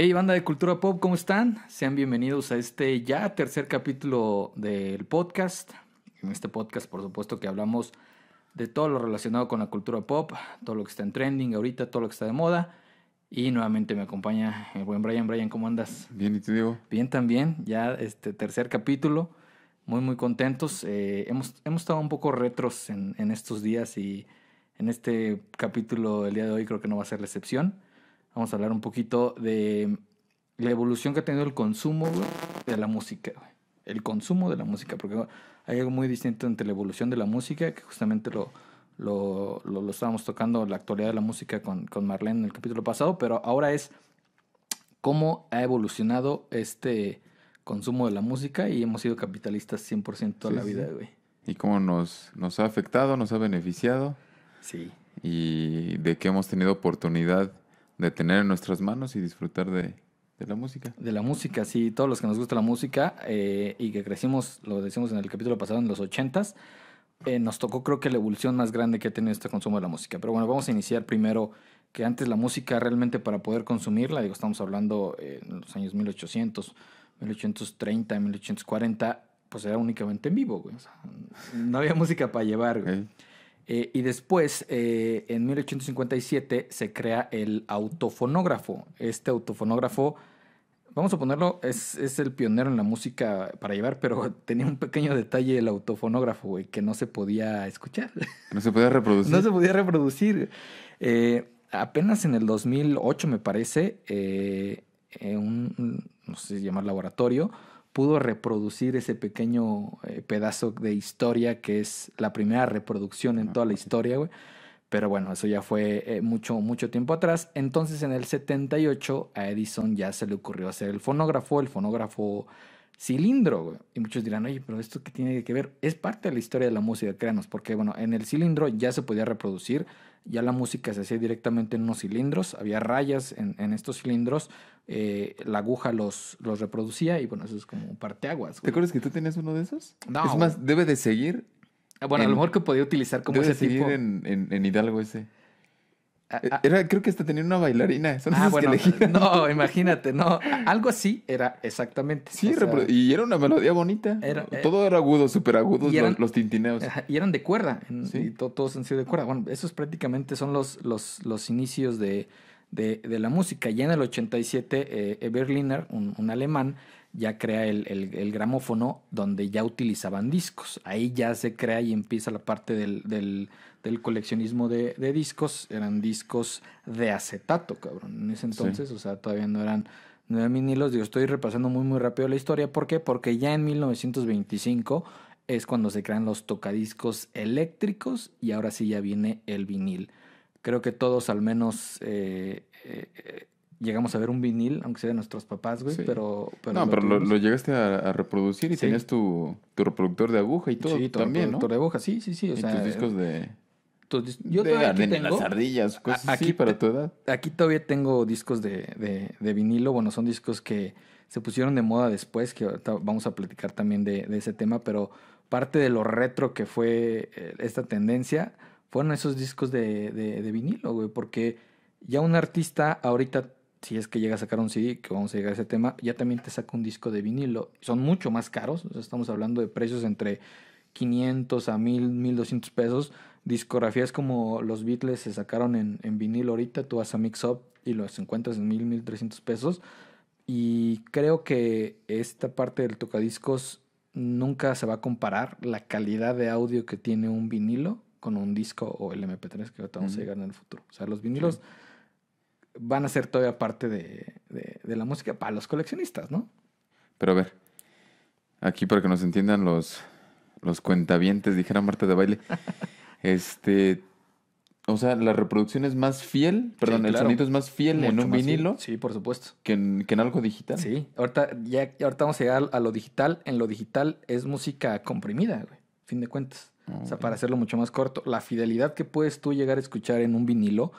Hey, banda de Cultura Pop, ¿cómo están? Sean bienvenidos a este ya tercer capítulo del podcast. En este podcast, por supuesto, que hablamos de todo lo relacionado con la cultura pop, todo lo que está en trending ahorita, todo lo que está de moda. Y nuevamente me acompaña el buen Brian. Brian, ¿cómo andas? Bien, ¿y tú, Diego? Bien también, ya este tercer capítulo. Muy, muy contentos. Eh, hemos, hemos estado un poco retros en, en estos días y en este capítulo el día de hoy creo que no va a ser la excepción. Vamos a hablar un poquito de la evolución que ha tenido el consumo de la música. El consumo de la música, porque hay algo muy distinto entre la evolución de la música, que justamente lo, lo, lo, estábamos tocando, la actualidad de la música con, con Marlene en el capítulo pasado, pero ahora es cómo ha evolucionado este consumo de la música y hemos sido capitalistas 100% toda la vida, güey. Y cómo nos, nos ha afectado, nos ha beneficiado. Sí. Y de que hemos tenido oportunidad de tener en nuestras manos y disfrutar de, de la música. De la música, sí, todos los que nos gusta la música eh, y que crecimos, lo decimos en el capítulo pasado, en los ochentas, eh, nos tocó creo que la evolución más grande que ha tenido este consumo de la música. Pero bueno, vamos a iniciar primero que antes la música realmente para poder consumirla, digo, estamos hablando eh, en los años 1800, 1830, 1840, pues era únicamente en vivo, güey. O sea, no había música para llevar, güey. Eh, y después, eh, en 1857, se crea el autofonógrafo. Este autofonógrafo, vamos a ponerlo, es, es, el pionero en la música para llevar, pero tenía un pequeño detalle el autofonógrafo, güey, que no se podía escuchar. No se podía reproducir. no se podía reproducir. Eh, apenas en el 2008, me parece, un, no sé si llamar laboratorio, pudo reproducir ese pequeño eh, pedazo de historia que es la primera reproducción en toda la historia, güey. Pero bueno, eso ya fue eh, mucho, mucho tiempo atrás. Entonces en el 78 a Edison ya se le ocurrió hacer el fonógrafo, el fonógrafo cilindro, güey. Y muchos dirán, oye, pero esto qué tiene que ver? Es parte de la historia de la música, créanos, porque bueno, en el cilindro ya se podía reproducir, ya la música se hacía directamente en unos cilindros, había rayas en, en estos cilindros, eh, la aguja los, los reproducía y bueno, eso es como un parteaguas. Güey. ¿Te acuerdas que tú tenías uno de esos? No. Es más, debe de seguir. Bueno, en, a lo mejor que podía utilizar como debe ese seguir tipo. En, en, en, Hidalgo ese. Ah, Eh, ah, Era, creo que hasta tenía una bailarina. Son ah, esos bueno, que no, imagínate, no, algo así era exactamente. Sí, o sea, repro- y era una melodía bonita. Era- eh, Todo era agudo, súper eran- los, los tintineos. Y eran de cuerda, Sí. y to- todos han sido de cuerda. Bueno, esos prácticamente son los, los, los inicios de, de, de la música. Ya en el 87, eh, Berliner, un, un alemán, ya crea el, el, el gramófono donde ya utilizaban discos. Ahí ya se crea y empieza la parte del, del, del coleccionismo de, de discos. Eran discos de acetato, cabrón. En ese entonces, o sea, todavía no eran, no eran vinilos. Digo, estoy repasando muy, muy rápido la historia. ¿Por qué? Porque ya en 1925 es cuando se crean los tocadiscos eléctricos y ahora sí ya viene el vinil. Creo que todos al menos eh, eh, llegamos a ver un vinil, aunque sea de nuestros papás, güey, Sí. pero, pero... no, pero lo, llegaste a, a reproducir y Sí. tenías tu, tu reproductor de aguja y todo sí, todo también, ¿no? productor de aguja, sí, sí, sí. O y sea, tus discos de, tus dis- yo de todavía aquí tengo, las ardillas, cosas A- así aquí para tu edad. aquí todavía tengo discos de, de, de vinilo, bueno, son discos que se pusieron de moda después, que vamos a platicar también de, de ese tema, pero parte de lo retro que fue eh, esta tendencia fueron esos discos de, de, de vinilo, güey, porque ya un artista ahorita, si es que llega a sacar un CD, que vamos a llegar a ese tema, ya también te saca un disco de vinilo. Son mucho más caros, o sea, estamos hablando de precios entre 500 a 1000, 1200 pesos. Discografías como los Beatles se sacaron en, en vinilo ahorita, tú vas a Mix Up y los encuentras en 1000, 1300 pesos. Y creo que esta parte del tocadiscos nunca se va a comparar la calidad de audio que tiene un vinilo con un disco o el MP3 que vamos a llegar en el futuro. O sea, los vinilos van a ser todavía parte de, de- de la música para los coleccionistas, ¿no? Pero a ver, aquí para que nos entiendan los, los cuentavientes, dijera Marta de baile. este, o sea, la reproducción es más fiel, perdón, el claro. sonido es más fiel en un fiel. vinilo Sí, por supuesto. que en, que en algo digital. Sí, ahorita, ya, ahorita vamos a llegar a lo digital. En lo digital es música comprimida, güey, fin de cuentas. O sea, para hacerlo mucho más corto, la fidelidad que puedes tú llegar a escuchar en un vinilo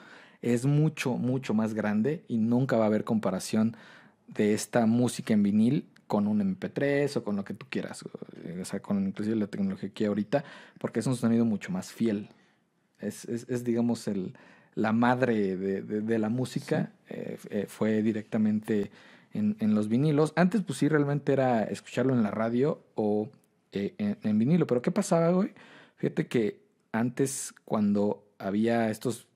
es mucho, mucho más grande y nunca va a haber comparación de esta música en vinil con un MP3 o con lo que tú quieras. O sea, con inclusive la tecnología que hay ahorita, porque es un sonido mucho más fiel. Es, es, es digamos, el, la madre de, de- de la música eh, eh, fue directamente en, en los vinilos. Antes, pues sí, realmente era escucharlo en la radio o eh, en, en vinilo. Pero ¿qué pasaba, güey? Fíjate que antes, cuando había estos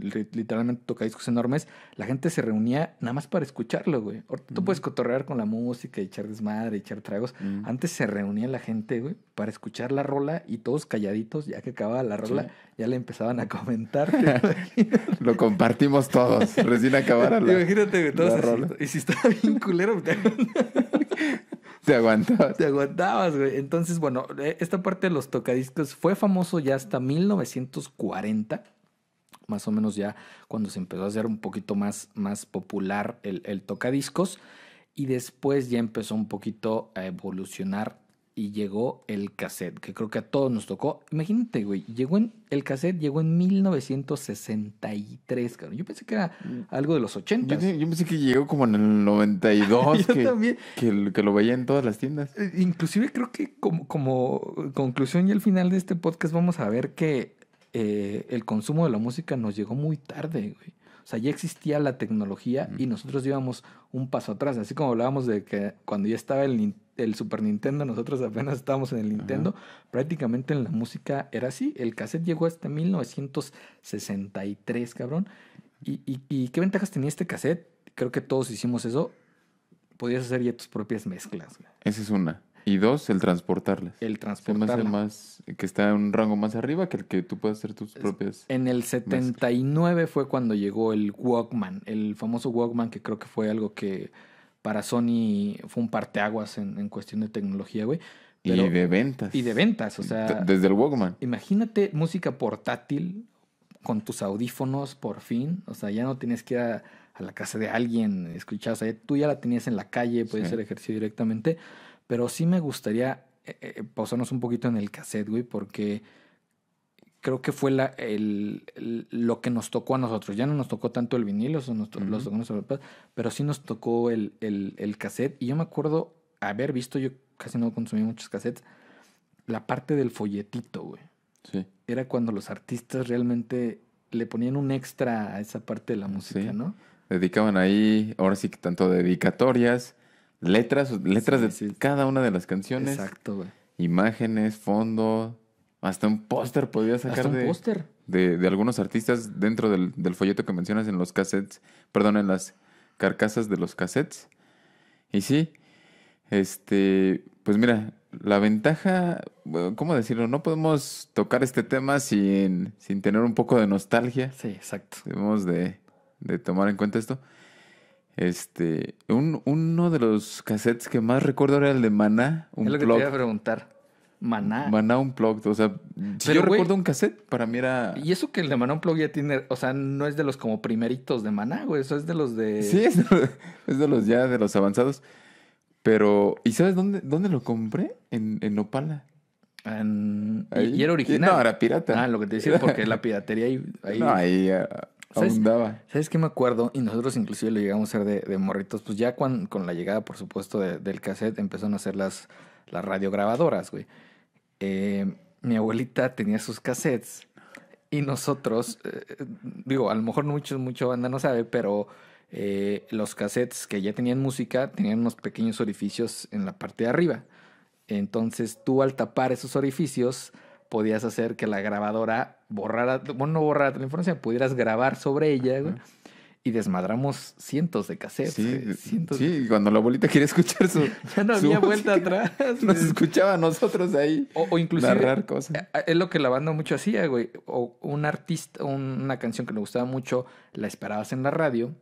literalmente tocadiscos enormes, la gente se reunía nada más para escucharlo, güey. Ahorita tú puedes cotorrear con la música, echar desmadre, echar tragos. Antes se reunía la gente, güey, para escuchar la rola y todos calladitos, ya que acababa la rola, Sí. ya le empezaban a comentar. Lo compartimos todos, recién acabara la... Imagínate, güey, todos la rola. Y si estaba bien culero, te, Te aguantabas. te aguantabas, güey. Entonces, bueno, eh, esta parte de los tocadiscos fue famoso ya hasta 1940. Más o menos ya cuando se empezó a hacer un poquito más, más popular el, el tocadiscos. Y después ya empezó un poquito a evolucionar y llegó el cassette, que creo que a todos nos tocó. Imagínate, güey, llegó en, el cassette llegó en 1963, cabrón. Yo pensé que era algo de los 80. Yo, yo pensé que llegó como en el 92, Yo que, también. que, que lo veía en todas las tiendas. Eh, Inclusive creo que como, como conclusión y al final de este podcast vamos a ver que eh, el consumo de la música nos llegó muy tarde, güey. O sea, ya existía la tecnología y nosotros íbamos un paso atrás. Así como hablábamos de que cuando ya estaba el, Super Nintendo, nosotros apenas estábamos en el Nintendo. Prácticamente en la música era así. El cassette llegó hasta 1963, cabrón. ¿Y, y, y qué ventajas tenía este cassette? Creo que todos hicimos eso. Podías hacer ya tus propias mezclas. Esa es una. Y dos, el transportarlas. El Se me hace transportarla. más, que está en un rango más arriba que el que tú puedas hacer tus propias. En el 79 fue cuando llegó el Walkman, el famoso Walkman que creo que fue algo que para Sony fue un parteaguas en, en cuestión de tecnología, güey. Pero- y de ventas. y de ventas, o sea, Desde el Walkman. imagínate música portátil con tus audífonos por fin, o sea, ya no tienes que ir a, a la casa de alguien, escuchar, o sea, tú ya la tenías en la calle, puedes Sí. hacer ejercicio directamente, pero sí me gustaría eh, eh, pausarnos un poquito en el cassette, güey, porque creo que fue la, el, el- lo que nos tocó a nosotros. Ya no nos tocó tanto el vinilo, eso nos to- Ujú. los tocó nuestros papás, pero sí nos tocó el, el, el cassette. Y yo me acuerdo haber visto, yo casi no consumí muchos cassettes, la parte del folletito, güey. Sí. Era cuando los artistas realmente le ponían un extra a esa parte de la música, Sí. ¿no? Dedicaban ahí, ahora sí que tanto dedicatorias, letras, letras Sí, de sí. cada una de las canciones, Exacto, güey. imágenes, fondo, hasta un póster podías sacar Hasta un de, póster. de, de algunos artistas dentro del, del folleto que mencionas en los cassettes, perdón, en las carcasas de los cassettes. Y sí, este, pues mira, la ventaja, ¿cómo decirlo? No podemos tocar este tema sin, sin tener un poco de nostalgia. Sí, exacto. Debemos de, de tomar en cuenta esto. Este, un- uno de los cassettes que más recuerdo era el de Maná, un es lo que te iba a preguntar. Maná. Maná Unplugged. O sea, si Pero, yo recuerdo un cassette, para mí era. Y eso que el de Maná Unplugged ya tiene, o sea, no es de los como primeritos de Maná, güey, eso es de los de... Sí, es de, es de los ya de los avanzados. Pero, ¿y sabes dónde, dónde lo compré? En, en Opala. En- y, Ahí. y era original. No, era pirata. Ah, lo que te decía, porque la piratería ahí... ahí- No, ahí ah, ¿Sabes? abundaba. ¿Sabes qué me acuerdo? Y nosotros inclusive lo llegamos a hacer de, de morritos. Pues ya con la llegada, por supuesto, de- del cassette, empezaron a hacer las, las radiograbadoras, güey. Eh, mi abuelita tenía sus cassettes y nosotros, eh, digo, a lo mejor mucho, mucha banda no sabe, pero eh, los cassettes que ya tenían música tenían unos pequeños orificios en la parte de arriba. Entonces tú al tapar esos orificios podías hacer que la grabadora borrara, bueno, no borrara la información, pudieras grabar sobre ella, güey. Y desmadramos cientos de cassettes. Sí, güey, cientos sí, cuando la abuelita quería escuchar su. Ya no había vuelta atrás. Nos escuchaba a nosotros ahí. O, o inclusive narrar cosas. es lo que la banda mucho hacía, güey. O un artista, un- una canción que le gustaba mucho, la esperabas en la radio,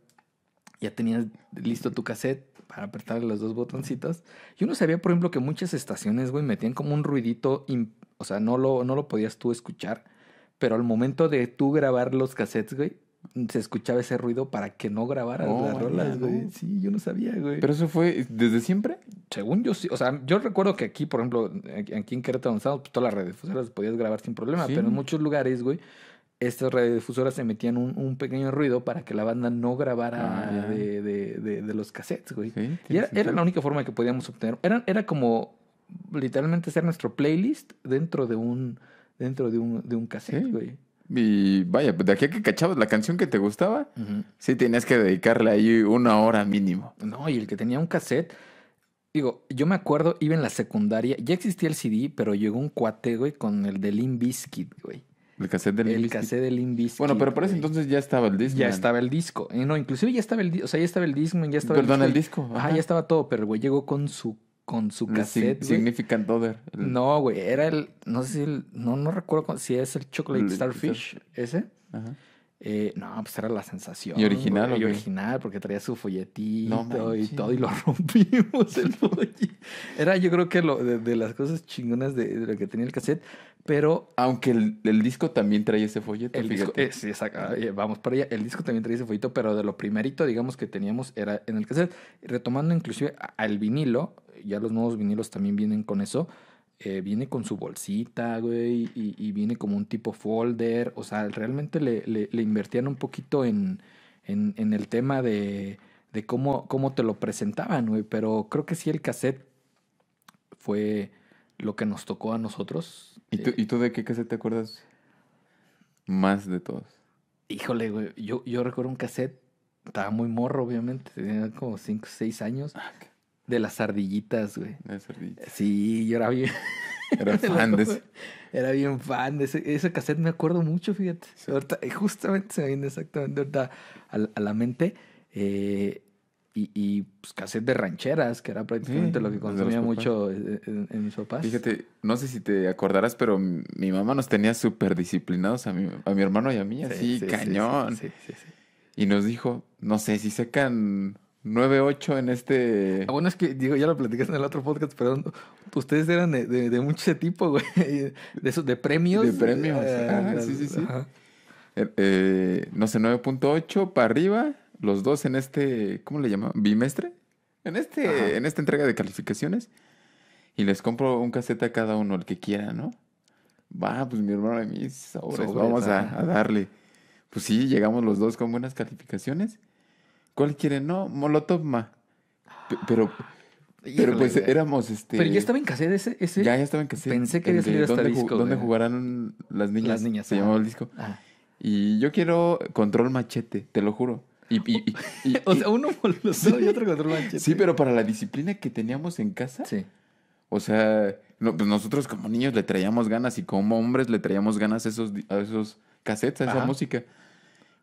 ya tenías listo tu cassette para apretar los dos botoncitos. Yo no sabía, por ejemplo, que muchas estaciones, güey, metían como un ruidito, im- o sea, no lo, no lo podías tú escuchar, pero al momento de tú grabar los cassettes, güey, se escuchaba ese ruido para que no grabaras Oh, las rolas, güey. no. Sí, yo no sabía, güey. Pero eso fue desde siempre. Según yo sí, o sea, yo recuerdo que aquí, por ejemplo, aquí en Querétaro, donde pues todas las radiodifusoras podías grabar sin problema, Sí. pero en muchos lugares, güey, estas radiodifusoras se metían un, un pequeño ruido para que la banda no grabara Ah, de, de, de, de los cassettes, güey. Sí, Y era, era la única forma que podíamos obtener. Era, era como literalmente hacer nuestro playlist dentro de un, dentro de un, de un cassette, Sí. güey. Y vaya, de aquí a que cachabas la canción que te gustaba, Ujú. sí tenías que dedicarle ahí una hora mínimo. No, y el que tenía un cassette. Digo, yo me acuerdo, iba en la secundaria, ya existía el CD, pero llegó un cuate, güey, con el de Limp Bizkit, güey. El cassette del El cassette de Limp Bizkit. Bueno, pero por ese entonces ya estaba el disco. Ya estaba el disco. Eh, no, inclusive ya estaba el disco. O sea, ya estaba el disco, ya estaba Perdón, el disco. disco. Ajá, ajá. ya estaba todo, pero el güey llegó con su, con su cassette, Sig-. Significant Other. el- No, güey, era el, no sé si el, no, no recuerdo cu- si es el Chocolate El- Starfish, ese. Ajá. Eh, no, pues era la sensación. ¿Y original güey, Y original, porque traía su folletito No y todo, y lo rompimos el folletito. Era yo creo que lo de, de las cosas chingonas de, de lo que tenía el cassette, pero Aunque el, el disco también traía ese folleto, el disco, eh, sí, exacto, eh, vamos para allá, el disco también traía ese folletito, pero de lo primerito, digamos, que teníamos era en el cassette, retomando inclusive al vinilo, ya los nuevos vinilos también vienen con eso, eh, viene con su bolsita, güey, y, y viene como un tipo folder. O sea, realmente le, le, le invertían un poquito en, en, en el tema de, de cómo, cómo te lo presentaban, güey. Pero creo que sí el cassette fue lo que nos tocó a nosotros. ¿Y tú, Eh, ¿Y tú de qué cassette te acuerdas más de todos? híjole, güey, yo, yo recuerdo un cassette, estaba muy morro, obviamente, tenía como 5 o 6 años, de las ardillitas, güey. De cerdita. Sí, yo era bien... Era fan de ese. Era bien fan de ese, ese cassette, me acuerdo mucho, fíjate. Ahorita, eh, justamente se me viene exactamente ahorita a, la- a la mente. eh, y, y pues, cassette de rancheras, que era prácticamente Sí, lo que consumía mucho en, en- mis papás. Fíjate, no sé si te acordarás, pero mi mamá nos tenía súper disciplinados a mi, a mi hermano y a mí, Sí, así, sí, sí, cañón. Sí, sí, sí. Y nos dijo, no sé, si sacan 9-8 en este... Ah, bueno, es que, digo, ya lo platicaste en el otro podcast, pero ustedes eran de, de, de mucho ese tipo, güey. De esos, de premios. De premios, ah, ah, sí, sí, sí. eh, eh, no sé, 9.8 para arriba, los dos en este, ¿cómo le llaman? ¿Bimestre? En, este, Ajá. en esta entrega de calificaciones. Y les compro un casete a cada uno, el que quiera, ¿no? Va, pues mi hermano y mí, sobres, Sobres, vamos a darle. Pues sí, llegamos los dos con buenas calificaciones. ¿Cuál quieren? No, Molotov, ma. P- Pero, pero Híjole, pues éramos este. Pero ya estaba en cassette ese. ese? Ya, ya estaba en cassette. Pensé que había salido hasta ¿dónde, ju- disco, ¿Dónde jugarán las niñas? Las niñas, Se ajá. llamaba el disco. Ah. Y yo quiero control machete, te lo juro. Y, y- y- y- O sea, uno molotov y otro control manchete. sí, pero para la disciplina que teníamos en casa, Sí. o sea, no, pues nosotros como niños le traíamos ganas y como hombres le traíamos ganas a esos, a esos cassettes, a esa Ajá. música.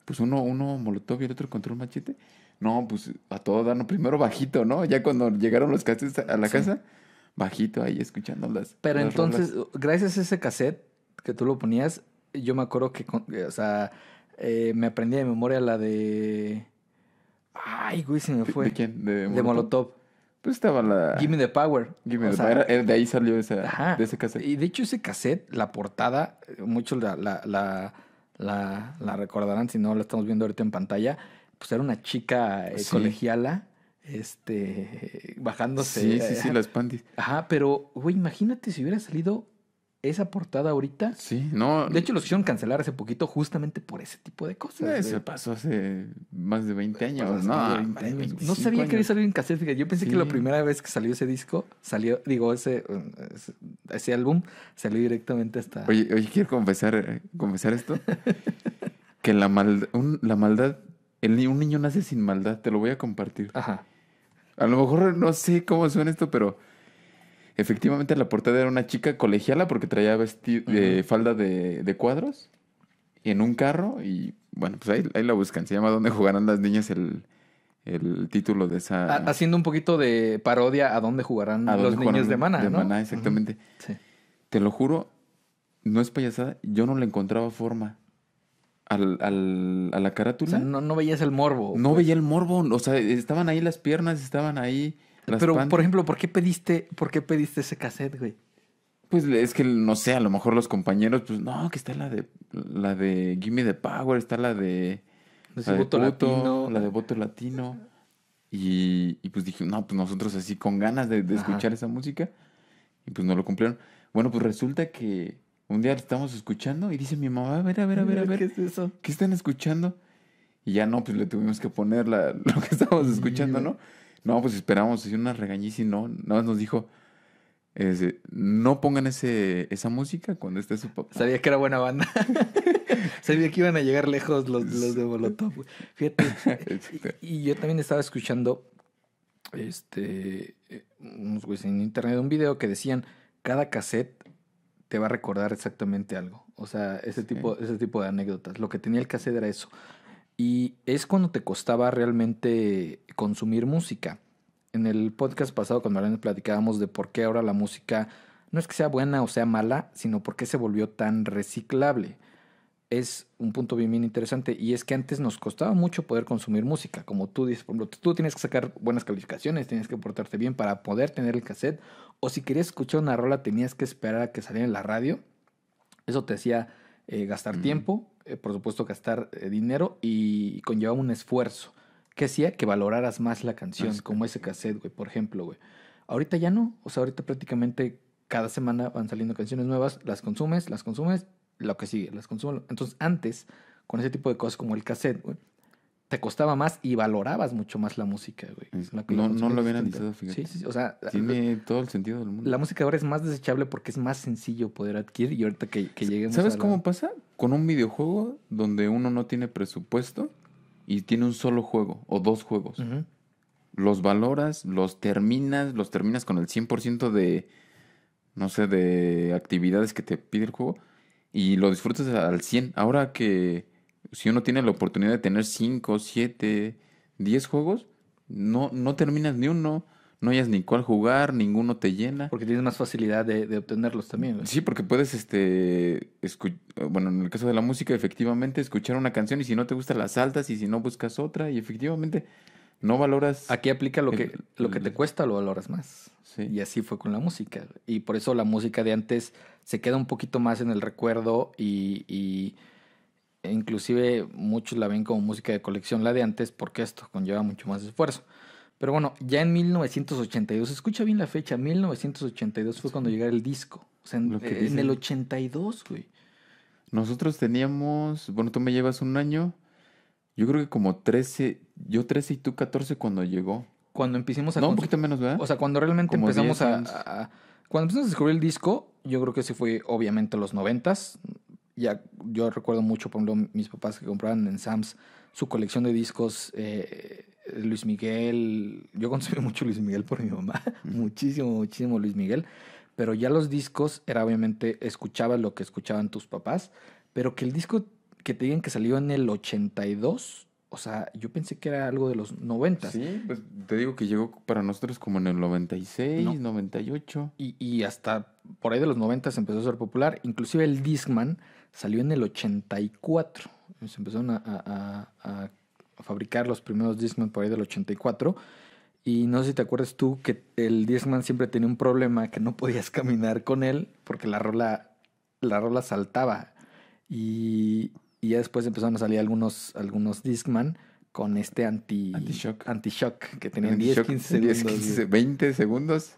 Pues uno, uno molotov y el otro control machete. No, pues a todo dar, no, primero bajito, ¿no? Ya cuando llegaron los cassettes a la Sí. casa, bajito ahí escuchando las. Pero las entonces, rolas. gracias a ese cassette que tú lo ponías, yo me acuerdo que, con- que, o sea, eh, me aprendí de memoria la de... Ay, güey, se me ¿De, fue. de quién? ¿De, De Molotov. Pues estaba la. Give me the power. Gimme O the sea, Power. De ahí salió esa, Ajá. de ese cassette. Y de hecho ese cassette, la portada, eh, muchos la, la, la, la, la recordarán si no la estamos viendo ahorita en pantalla, pues era una chica eh, Sí. colegiala, este, bajándose. Sí, sí, sí, eh, las pandis. Ajá, pero, güey, imagínate si hubiera salido esa portada ahorita. Sí, no. De hecho, los hicieron cancelar hace poquito justamente por ese tipo de cosas. eh, se güey. pasó hace más de 20 años. Pues, hace no, más de hombre, 20 años. 25 No sabía que había años. salido en cassette. Yo pensé que la Sí. primera vez que salió ese disco, salió, digo, ese, eh, ese, ese álbum, salió directamente hasta. Oye, oye, quiero confesar, eh, confesar esto. que la, mal, un- la maldad, el, un niño nace sin maldad, te lo voy a compartir. Ajá. A lo mejor no sé cómo suena esto, pero efectivamente la portada era una chica colegiala porque traía de Ujú. falda de, de cuadros en un carro y bueno, pues ahí, ahí la buscan. Se llama ¿Dónde jugarán las niñas? El, el título de esa... Ha- Haciendo un poquito de parodia a dónde jugarán ¿A dónde los jugarán niños de Mana, De ¿no? Maná, exactamente. Sí. Te lo juro, no es payasada, yo no le encontraba forma al, al- a la O carátula. sea, no, no veías el morbo. no pues. veía el morbo, o sea, estaban ahí las piernas, estaban ahí las Pero, por ejemplo, ¿por qué pediste, por qué pediste ese cassette, güey? Pues es que no sé, a lo mejor los compañeros, pues no, que está la de la de Gimme the Power, está la de, De la de voto latino. la de voto latino. Y, y pues dije, no, pues nosotros así con ganas de, escuchar esa música. Y pues no lo cumplieron. Bueno, pues resulta que un día estamos escuchando y dice mi mamá, a ver, a ver, a ver, a ver. ¿Qué es eso? ¿qué están escuchando? Y ya no, pues le tuvimos que poner la- lo que estábamos escuchando. ¿no? No, pues esperamos, y una regañiza y no, nada más nos dijo, es no pongan ese, esa música cuando esté su papá. Sabía que era buena banda. Sabía que iban a llegar lejos los, los de Molotov. Fíjate. Este, Y, y yo también estaba escuchando este eh, unos güeyes en internet un video que decían cada cassette te va a recordar exactamente algo. O sea, ese Sí. tipo, ese tipo de anécdotas. Lo que tenía el cassette era eso. Y es cuando te costaba realmente consumir música. En el podcast pasado, cuando Marlene platicábamos de por qué ahora la música no es que sea buena o sea mala, sino por qué se volvió tan reciclable. Es un punto bien, bien interesante. Y es que antes nos costaba mucho poder consumir música. Como tú dices, por ejemplo, tú tienes que sacar buenas calificaciones, tienes que portarte bien para poder tener el cassette. O si querías escuchar una rola, tenías que esperar a que saliera en la radio. Eso te hacía eh, gastar Mm. tiempo, eh, por supuesto gastar eh, dinero y conllevaba un esfuerzo. Que hacía que valoraras más la canción, Más como ese cassette, güey, por ejemplo, güey. Ahorita ya no. O sea, ahorita prácticamente cada semana van saliendo canciones nuevas, las consumes, las consumes, lo que sigue, las consumes. Entonces, antes, con ese tipo de cosas como el cassette, güey, te costaba más y valorabas mucho más la música, güey. La no- no lo había distinta. analizado, fíjate. Sí, sí, sí. O sea, Tiene todo el sentido del mundo. la música ahora es más desechable porque es más sencillo poder adquirir y ahorita que, que lleguemos ¿Sabes a la- cómo pasa? Con un videojuego donde uno no tiene presupuesto y tiene un solo juego o dos juegos. Los valoras, los terminas, los terminas con el 100% de, no sé, de actividades que te pide el juego y lo disfrutas al 100. Ahora que si uno tiene la oportunidad de tener 5, 7, 10 juegos, no, no terminas ni uno, no hayas ni cuál jugar, ninguno te llena. Porque tienes más facilidad de, de obtenerlos también. Sí, porque puedes, este, bueno, en el caso de la música, efectivamente, escuchar una canción y si no te gusta la saltas y si no buscas otra y efectivamente no valoras. Aquí aplica lo que, El- lo que te cuesta, lo valoras más. Sí. Y así fue con la música. Y por eso la música de antes se queda un poquito más en el recuerdo y, y inclusive muchos la ven como música de colección la de antes porque esto conlleva mucho más esfuerzo. Pero bueno, ya en 1982, escucha bien la fecha, 1982 fue cuando llegara el disco. O sea, en, dicen. el 82, güey. Nosotros teníamos, bueno, tú me llevas un año, yo creo que como 13, yo 13 y tú 14 cuando llegó. Cuando empecemos a No, un poquito menos, ¿verdad? O sea, cuando realmente Como empezamos 10 a, años. a- a- Cuando empezamos a descubrir el disco, yo creo que ese fue obviamente los noventas. Ya, yo recuerdo mucho, por ejemplo, mis papás que compraban en Sam's su colección de discos, eh, Luis Miguel. Yo consumí mucho Luis Miguel por mi mamá. muchísimo, muchísimo Luis Miguel. Pero ya los discos era obviamente, escuchabas lo que escuchaban tus papás. Pero que el disco que te digan que salió en el 82, o sea, yo pensé que era algo de los 90. sí, pues te digo que llegó para nosotros como en el 96, No. 98. Y, y hasta por ahí de los 90 se empezó a ser popular. Inclusive el Discman salió en el 84. Se empezaron a, a- a- a fabricar los primeros Discman por ahí del 84. Y no sé si te acuerdas tú que el Discman siempre tenía un problema que no podías caminar con él porque la rola, la rola saltaba. Y, y ya después empezaron a salir algunos, algunos Discman con este anti, Anti-shock. anti-shock que tenían 10, Shock, 15 10, segundos. 15, güey. 20 segundos.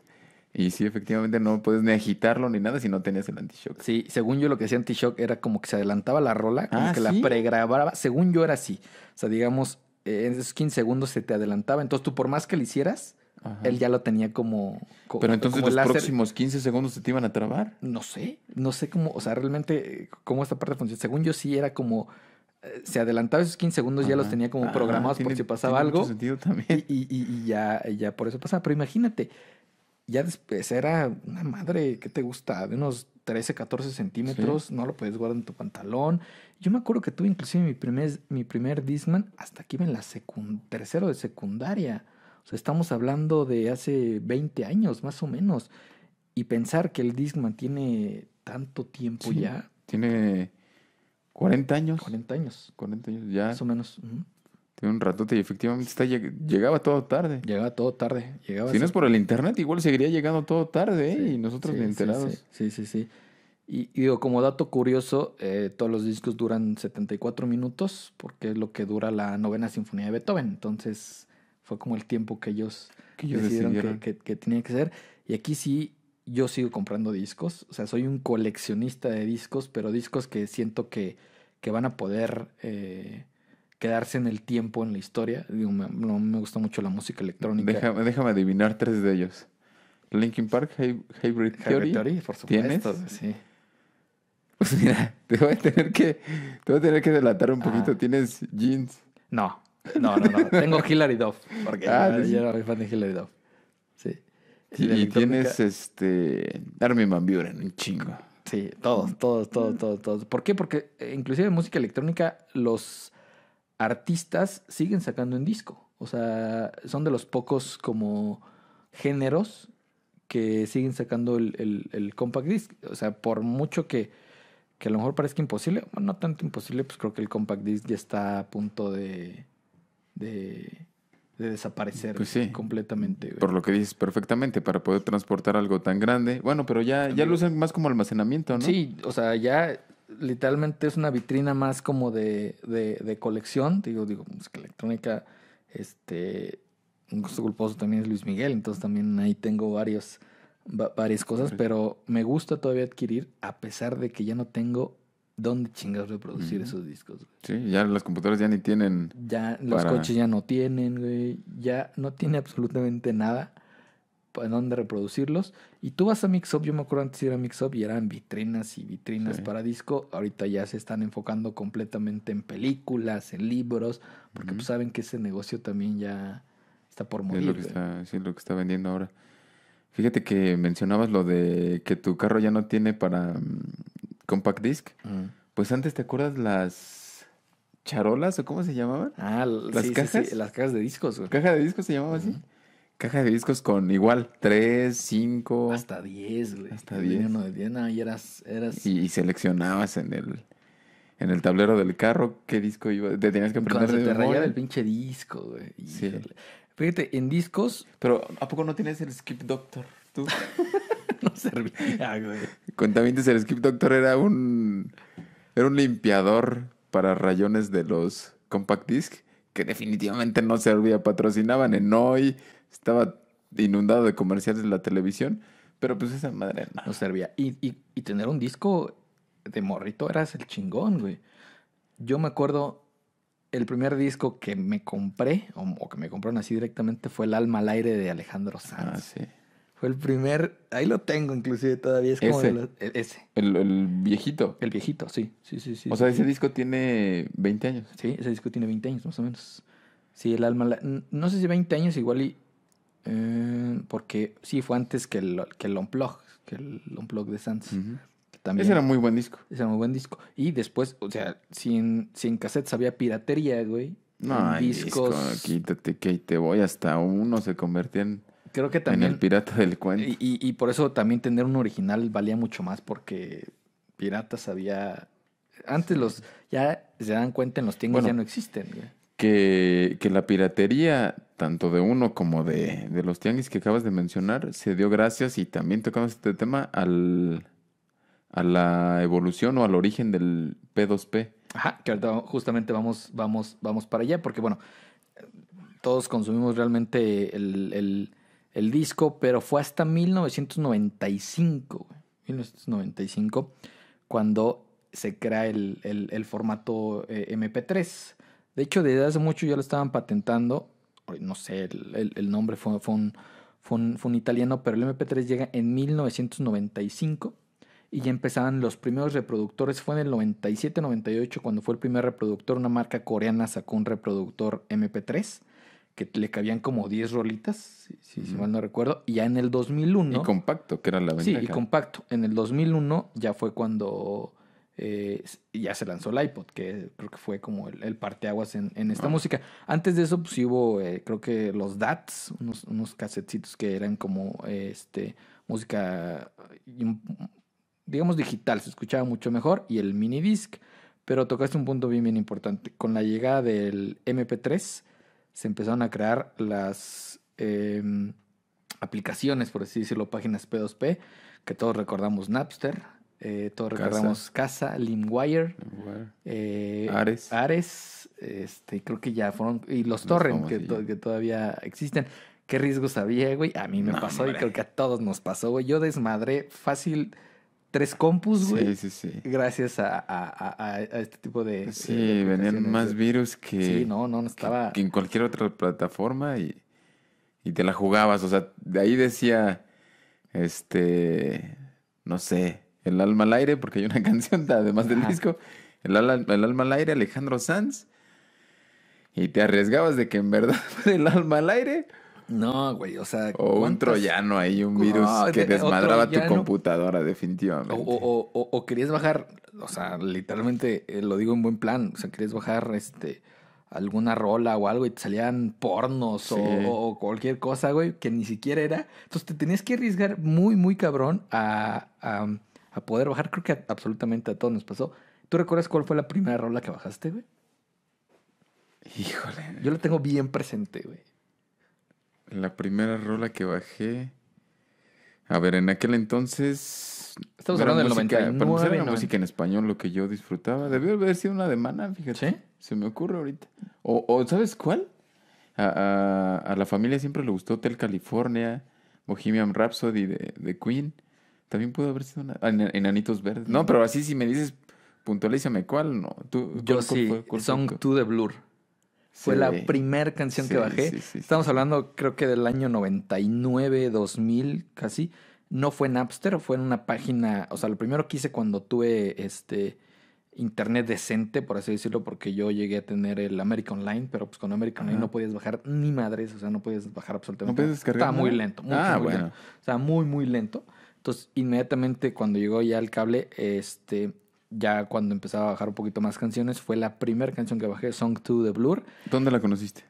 Y sí, efectivamente no puedes ni agitarlo ni nada si no tenías el anti-shock. Sí, según yo lo que hacía Anti-Shock era como que se adelantaba la rola, como Ah, que ¿sí? la pregrababa. Según yo era así. O sea, digamos, eh, en esos 15 segundos se te adelantaba. Entonces tú por más que le hicieras, Ajá. él ya lo tenía como... co- Pero entonces como los láser. próximos 15 segundos se te iban a trabar. No sé, no sé cómo, o sea, realmente cómo esta parte funciona. Según yo sí era como... eh, Se adelantaba esos 15 segundos, ya los Ajá. tenía como Ah, programados por tiene- si pasaba tiene mucho algo. sentido Y, también. y- y- y ya, y ya por eso pasaba. Pero imagínate, ya después era una madre, ¿qué te gusta? De unos 13, 14 centímetros, no lo puedes guardar en tu pantalón. Yo me acuerdo que tuve inclusive mi primer, mi primer Discman hasta que iba en la tercero de secundaria. O sea, estamos hablando de hace 20 años, más o menos. Y pensar que el Discman tiene tanto tiempo Sí. ya, Tiene 40 años. 40 años, 40 años ya. más o menos. ujú. Tiene un ratote y efectivamente está, lleg- llegaba todo tarde. Llegaba todo tarde. Llegaba Si no es por el internet, igual seguiría llegando todo tarde, ¿eh? Y nosotros sí, ni enterados. Sí, sí, sí. Y, y digo, como dato curioso, eh, todos los discos duran 74 minutos, porque es lo que dura la novena sinfonía de Beethoven. Entonces, fue como el tiempo que ellos Que ellos decidieron que, decidieron. que, que tenía que ser. Y aquí sí, yo sigo comprando discos. O sea, soy un coleccionista de discos, pero discos que siento que, que van a poder eh, quedarse en el tiempo, en la historia. Digo, me, no me gusta mucho la música electrónica. Déjame, déjame adivinar tres de ellos. Linkin Park, Hy- Hybrid Theory. Hybrid Theory, por ¿Tienes? supuesto, sí. Pues mira, te voy a tener que, te voy a tener que delatar un poquito. Ah. Tienes jeans. No, no, no, no. Tengo Hilary Duff. Porque Ah, yo, sí. yo era muy fan de Hilary Duff. Sí. Y, tienes este Armin Van Buren, un chingo. Sí, todos, todos, todos, todos, todos. ¿Por qué? Porque eh, inclusive en música electrónica los artistas siguen sacando en disco. O sea, son de los pocos como géneros que siguen sacando el, el- el compact disc. O sea, por mucho que, que a lo mejor parezca imposible, bueno, no tanto imposible, pues creo que el compact disc ya está a punto de, de, de desaparecer Pues sí. completamente. güey. Por lo que dices perfectamente, para poder transportar algo tan grande. Bueno, pero ya, ya lo usan más como almacenamiento, ¿no? Sí, o sea, ya literalmente es una vitrina más como de, de, de colección. Digo, digo, música electrónica, este, un gusto culposo también es Luis Miguel, entonces también ahí tengo varios, va- varias cosas, pero me gusta todavía adquirir a pesar de que ya no tengo dónde chingados reproducir Ujú. esos discos. güey. Sí, ya las computadoras ya ni tienen. Ya los coches ya no tienen, güey, ya no tiene absolutamente nada para dónde reproducirlos. Y tú vas a Mixup, yo me acuerdo antes de ir a Mixup y eran vitrinas y vitrinas Sí. para disco. Ahorita ya se están enfocando completamente en películas, en libros, porque pues saben que ese negocio también ya está por Es morir. lo que está, sí, lo que está vendiendo ahora. Fíjate que mencionabas lo de que tu carro ya no tiene para mm, compact disc. Pues antes, ¿te acuerdas las charolas o cómo se llamaban? Ah, ¿Las sí, cajas? sí, las cajas de discos, güey. ¿Caja de discos se llamaba así? Caja de discos con igual 3, 5 Hasta 10, güey. Hasta Venía 10. uno de 10, no, y eras, eras y, y seleccionabas en el en el tablero del carro qué disco iba. Te tenías que aprender cuando se de te rayaba el pinche disco, güey. Sí. Fíjate, en discos Pero ¿a poco no tienes el Skip Doctor? Tú. no servía, güey. Cuentamientos, el Skip Doctor era un era un limpiador para rayones de los compact disc que definitivamente no servía. Patrocinaban en hoy, estaba inundado de comerciales de la televisión, pero pues esa madre no. No servía. Y, y, y tener un disco de morrito eras el chingón, güey. Yo me acuerdo, el primer disco que me compré, o, o que me compraron así directamente, fue El Alma al Aire de Alejandro Sanz. Ah, sí. Fue el primer, ahí lo tengo inclusive todavía, es como Ese. de los- e- ese, El, el viejito. el viejito, sí, sí, sí, sí. o sí, sea, sí. ese disco tiene 20 años. Sí, ese disco tiene 20 años más o menos. Sí, el alma. No sé si 20 años igual y. eh, porque sí, fue antes que el, que el Unplug, que el Unplug de que También. Ese era muy buen disco. ese era muy buen disco. Y después, o sea, si en, si en cassettes había piratería, güey. No, en hay disco, quítate que te voy. Hasta uno se convertía en, Creo que en también. el pirata del cuento. y, y- por eso también tener un original valía mucho más porque piratas había. Antes los. Ya se dan cuenta en los Bueno. ya no existen, güey. Que, que la piratería, tanto de uno como de, de los tianguis que acabas de mencionar, se dio gracias, y también tocamos este tema, al, a la evolución o al origen del P2P. Ajá, que ahorita justamente vamos, vamos, vamos para allá, porque bueno, todos consumimos realmente el, el- disco, pero fue hasta 1995, güey, 1995, cuando se crea el, el- el formato eh, MP3. De hecho, desde hace mucho ya lo estaban patentando, no sé, el, el- el nombre fue, fue, un, fue, un, fue un italiano, pero el MP3 llega en 1995 y ya empezaban los primeros reproductores. Fue en el 97-98 cuando fue el primer reproductor. Una marca coreana sacó un reproductor MP3 que le cabían como 10 rolitas, si, si- si Ujú. mal no recuerdo. Y ya en el 2001... Y compacto, que era la Sí, ventaja. y compacto. En el 2001 ya fue cuando eh, ya se lanzó el iPod, que creo que fue como el, el parteaguas en, en esta Ah. música. Antes de eso, pues sí hubo, eh, creo que los DATs, unos, unos casetcitos que eran como eh, este música, digamos, digital, se escuchaba mucho mejor, y el mini disc. Pero tocaste un punto bien, bien importante. Con la llegada del MP3, se empezaron a crear las em, aplicaciones, por así decirlo, páginas P2P, que todos recordamos Napster, eh, todos Casa. recordamos Casa, LimeWire, Bueno, eh, Ares. Ares, este, creo que ya fueron, y los Los torrent que, famosillos. to- que todavía existen. ¿Qué riesgos había, güey? A mí me No, pasó y creo que a todos nos pasó, güey. Yo desmadré fácil tres compus, güey. Sí, sí, sí. Gracias a, a- a- este tipo de. Sí, venían más virus que, Sí, no, no, no que- estaba. que en cualquier otra plataforma y, y te la jugabas. O sea, de ahí decía Este, no sé, El alma al aire, porque hay una canción además del Ajá. disco. El, ala- el alma al aire, Alejandro Sanz. Y te arriesgabas de que en verdad el alma al aire No, güey, o sea. o un ¿cuántas- troyano ahí, un No, virus que de- o desmadraba tu computadora definitivamente. o- o- o- o querías bajar, o sea, literalmente eh, lo digo en buen plan, o sea, querías bajar este alguna rola o algo y te salían pornos o- Sí. o, o cualquier cosa, güey, que ni siquiera era. Entonces te tenías que arriesgar muy, muy cabrón a, a, a poder bajar. Creo que a- absolutamente a todos nos pasó. ¿Tú recuerdas cuál fue la primera rola que bajaste, güey? Híjole. Yo la tengo bien presente, güey. La primera rola que bajé. A ver, en aquel entonces. Estamos hablando del música- para empezar, 99, era 90. música en español lo que yo disfrutaba. Debió haber sido una de Maná, fíjate. ¿Sí? Se me ocurre ahorita. O, o ¿sabes cuál? A, a- a la familia siempre le gustó Hotel California, Bohemian Rhapsody de, de Queen. También pudo haber sido una. En- Enanitos Verdes. No, pero así si me dices, puntualízame cuál, no. ¿Tú, Yo cuál- sí, Song to the Blur. Fue la primera canción que bajé. sí. Estamos hablando, creo que del año 99, 2000, casi. No fue Napster, fue en una página. O sea, lo primero que hice cuando tuve este internet decente, por así decirlo, porque yo llegué a tener el American Online, pero pues con American Online no podías bajar ni madres, o sea, no podías bajar absolutamente ¿No puedes nada. descargar Estaba muy lento, muy, Ah, muy bueno. lento. O sea, muy, muy lento. Entonces, inmediatamente cuando llegó ya el cable, este, ya cuando empezaba a bajar un poquito más canciones, fue la primera canción que bajé, Song 2 de Blur, ¿Dónde la conociste?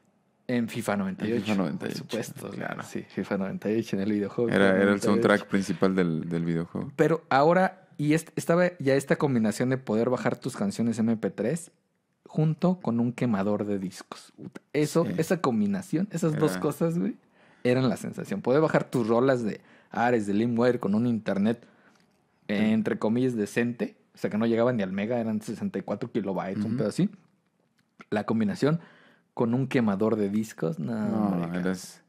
en FIFA 98. FIFA 98, Por supuesto, claro. Sí, FIFA 98 en el videojuego. Era, el 98. soundtrack principal del, del videojuego. Pero ahora, y est- estaba ya esta combinación de poder bajar tus canciones MP3 junto con un quemador de discos. Eso, Sí. esa combinación, esas dos cosas, güey, eran la sensación. Poder bajar tus rolas de Ares, de Limewire con un internet, eh, entre comillas, decente. O sea, que no llegaban ni al mega, eran 64 kilobytes, un Ujú. pedo así. La combinación con un quemador de discos, no, No, eras...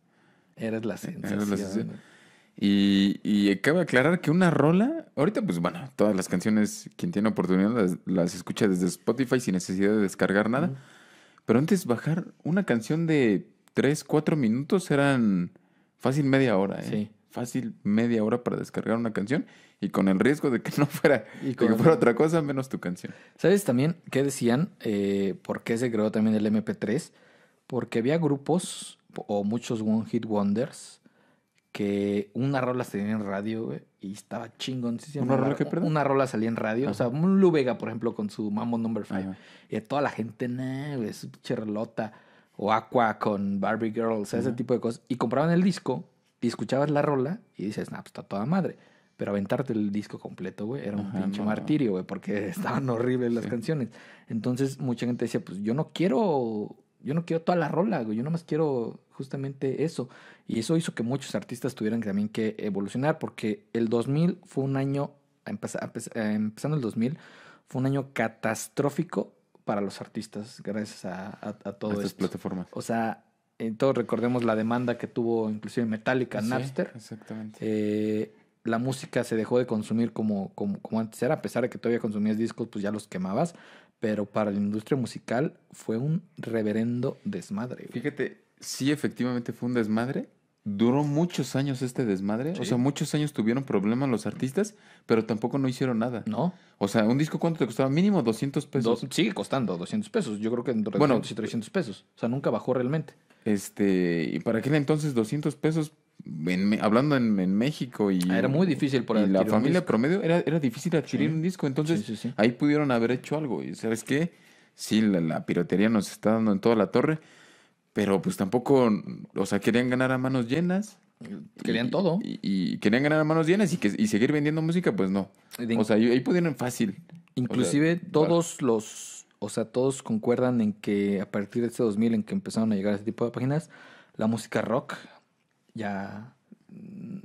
eras la eras la sensación. sensación. Y, y cabe aclarar que una rola, ahorita pues bueno, todas las canciones, quien tiene oportunidad las, las escucha desde Spotify sin necesidad de descargar nada. Pero antes bajar una canción de 3, 4 minutos eran fácil media hora, ¿eh? Sí. Fácil media hora para descargar una canción y con el riesgo de que no fuera, Y de que fuera otra cosa menos tu canción. ¿Sabes también qué decían? Eh, ¿Por qué se creó también el MP3? Porque había grupos o muchos One Hit Wonders que una rola salía en radio, güey, y estaba chingón. ¿sí ¿Una rola perdón? Una rola salía en radio. O sea, un Lu Vega, por ejemplo, con su Mambo Number 5. Ajá. Y a toda la gente, nah, güey, su pinche. O Aqua con Barbie Girl, o sea, ese tipo de cosas. Y compraban el disco y escuchabas la rola y dices, nah, pues está toda madre. Pero aventarte el disco completo, güey, era un Ajá, pinche no. martirio, güey, porque estaban horribles las Sí. canciones. Entonces, mucha gente decía, pues yo no quiero, yo no quiero toda la rola, güey, yo nomás quiero justamente eso. Y eso hizo que muchos artistas tuvieran también que evolucionar, porque el 2000 fue un año, eh, empezando el 2000, fue un año catastrófico para los artistas, gracias a, a- a todo Estas esto. plataformas. O sea, en todos recordemos la demanda que tuvo inclusive Metallica, Sí, Napster. Exactamente. Eh, la música se dejó de consumir como, como, como antes era, a pesar de que todavía consumías discos, pues ya los quemabas. Pero para la industria musical fue un reverendo desmadre. güey. Fíjate, sí, efectivamente fue un desmadre. Duró muchos años este desmadre. Sí. O sea, muchos años tuvieron problemas los artistas, pero tampoco no hicieron nada. ¿No? O sea, ¿un disco cuánto te costaba? Mínimo 200 pesos. Do- sigue costando 200 pesos. Yo creo que entre Bueno. 200 y 300 pesos. O sea, nunca bajó realmente. Este, y para aquel entonces 200 pesos, en hablando en, en México y... Ah, Era muy difícil por Y la familia promedio era, era difícil adquirir Sí. un disco. Entonces, sí. ahí pudieron haber hecho algo. Y ¿sabes qué? Sí, la, la piratería nos está dando en toda la torre, pero pues tampoco, o sea, querían ganar a manos llenas. Querían Y- todo. Y, y querían ganar a manos llenas y, que, y seguir vendiendo música, pues no. O sea, ahí pudieron fácil. Inclusive o sea, todos los, o sea, todos concuerdan en que a partir de este 2000 en que empezaron a llegar ese tipo de páginas, la música rock ya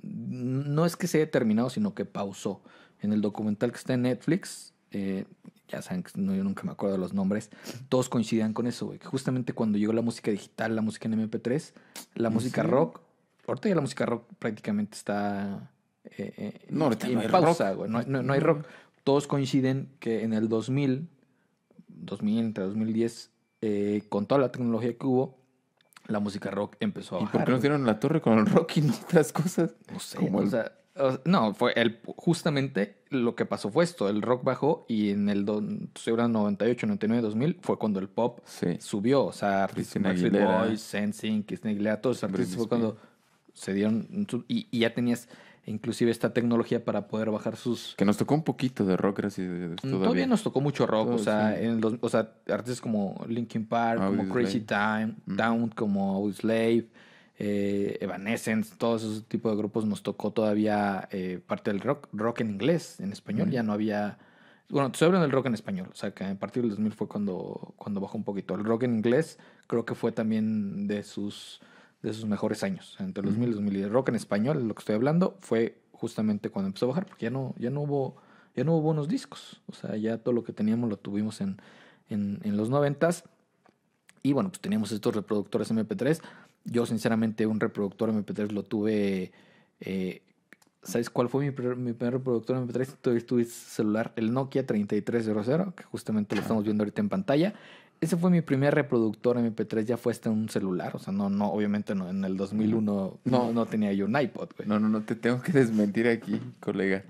no es que se haya terminado, sino que pausó. En el documental que está en Netflix, eh, ya saben que no, yo nunca me acuerdo de los nombres, todos coincidían con eso, güey, que justamente cuando llegó la música digital, la música en MP3, la ¿En música rock, ahorita ya la música rock prácticamente está eh, eh, No, ahorita en no hay pausa, güey, no, no- no hay rock todos coinciden que en el 2000, 2000 entre 2010, eh, con toda la tecnología que hubo, la música rock empezó a ¿Y bajar. por qué no dieron la torre con el rock y otras cosas? No sé, Como o el- sea, no, fue el, justamente lo que pasó fue esto, el rock bajó y en el don- estoy hablando 98, 99, 2000 fue cuando el pop Sí. subió, o sea, Backstreet. Boys, NSYNC, Christina Aguilera, todos esos artistas fue cuando se dieron y, y ya tenías inclusive esta tecnología para poder bajar sus Que nos tocó un poquito de rock, gracias a Dios. Mm, Todavía, Todavía. nos tocó mucho rock, o sea, sí. en los, o sea, artistas como Linkin Park, como. Crazy Time. Down, como Audioslave, eh, Evanescence, todos esos tipos de grupos nos tocó todavía eh, parte del rock, rock en inglés, en español, Ujú. ya no había... Bueno, te hablando del rock en español, o sea, que a partir del 2000 fue cuando, cuando bajó un poquito. El rock en inglés creo que fue también de sus, de sus mejores años, entre el 2000 y el 2000. Y el rock en español, lo que estoy hablando, fue justamente cuando empezó a bajar, porque ya no, ya no hubo ya no hubo buenos discos. O sea, ya todo lo que teníamos lo tuvimos en, en, en los noventas. Y bueno, pues teníamos estos reproductores MP3. Yo, sinceramente, un reproductor MP3 lo tuve. eh, ¿Sabes cuál fue mi, primer- mi primer reproductor MP3? Tuve, tuve celular, el Nokia 3300, que justamente lo estamos viendo ahorita en pantalla. Ese fue mi primer reproductor MP3, ya fue hasta en un celular. O sea, no, no, obviamente no, en el 2001 no, no tenía yo un iPod, güey. No, no, no, te tengo que desmentir aquí, colega.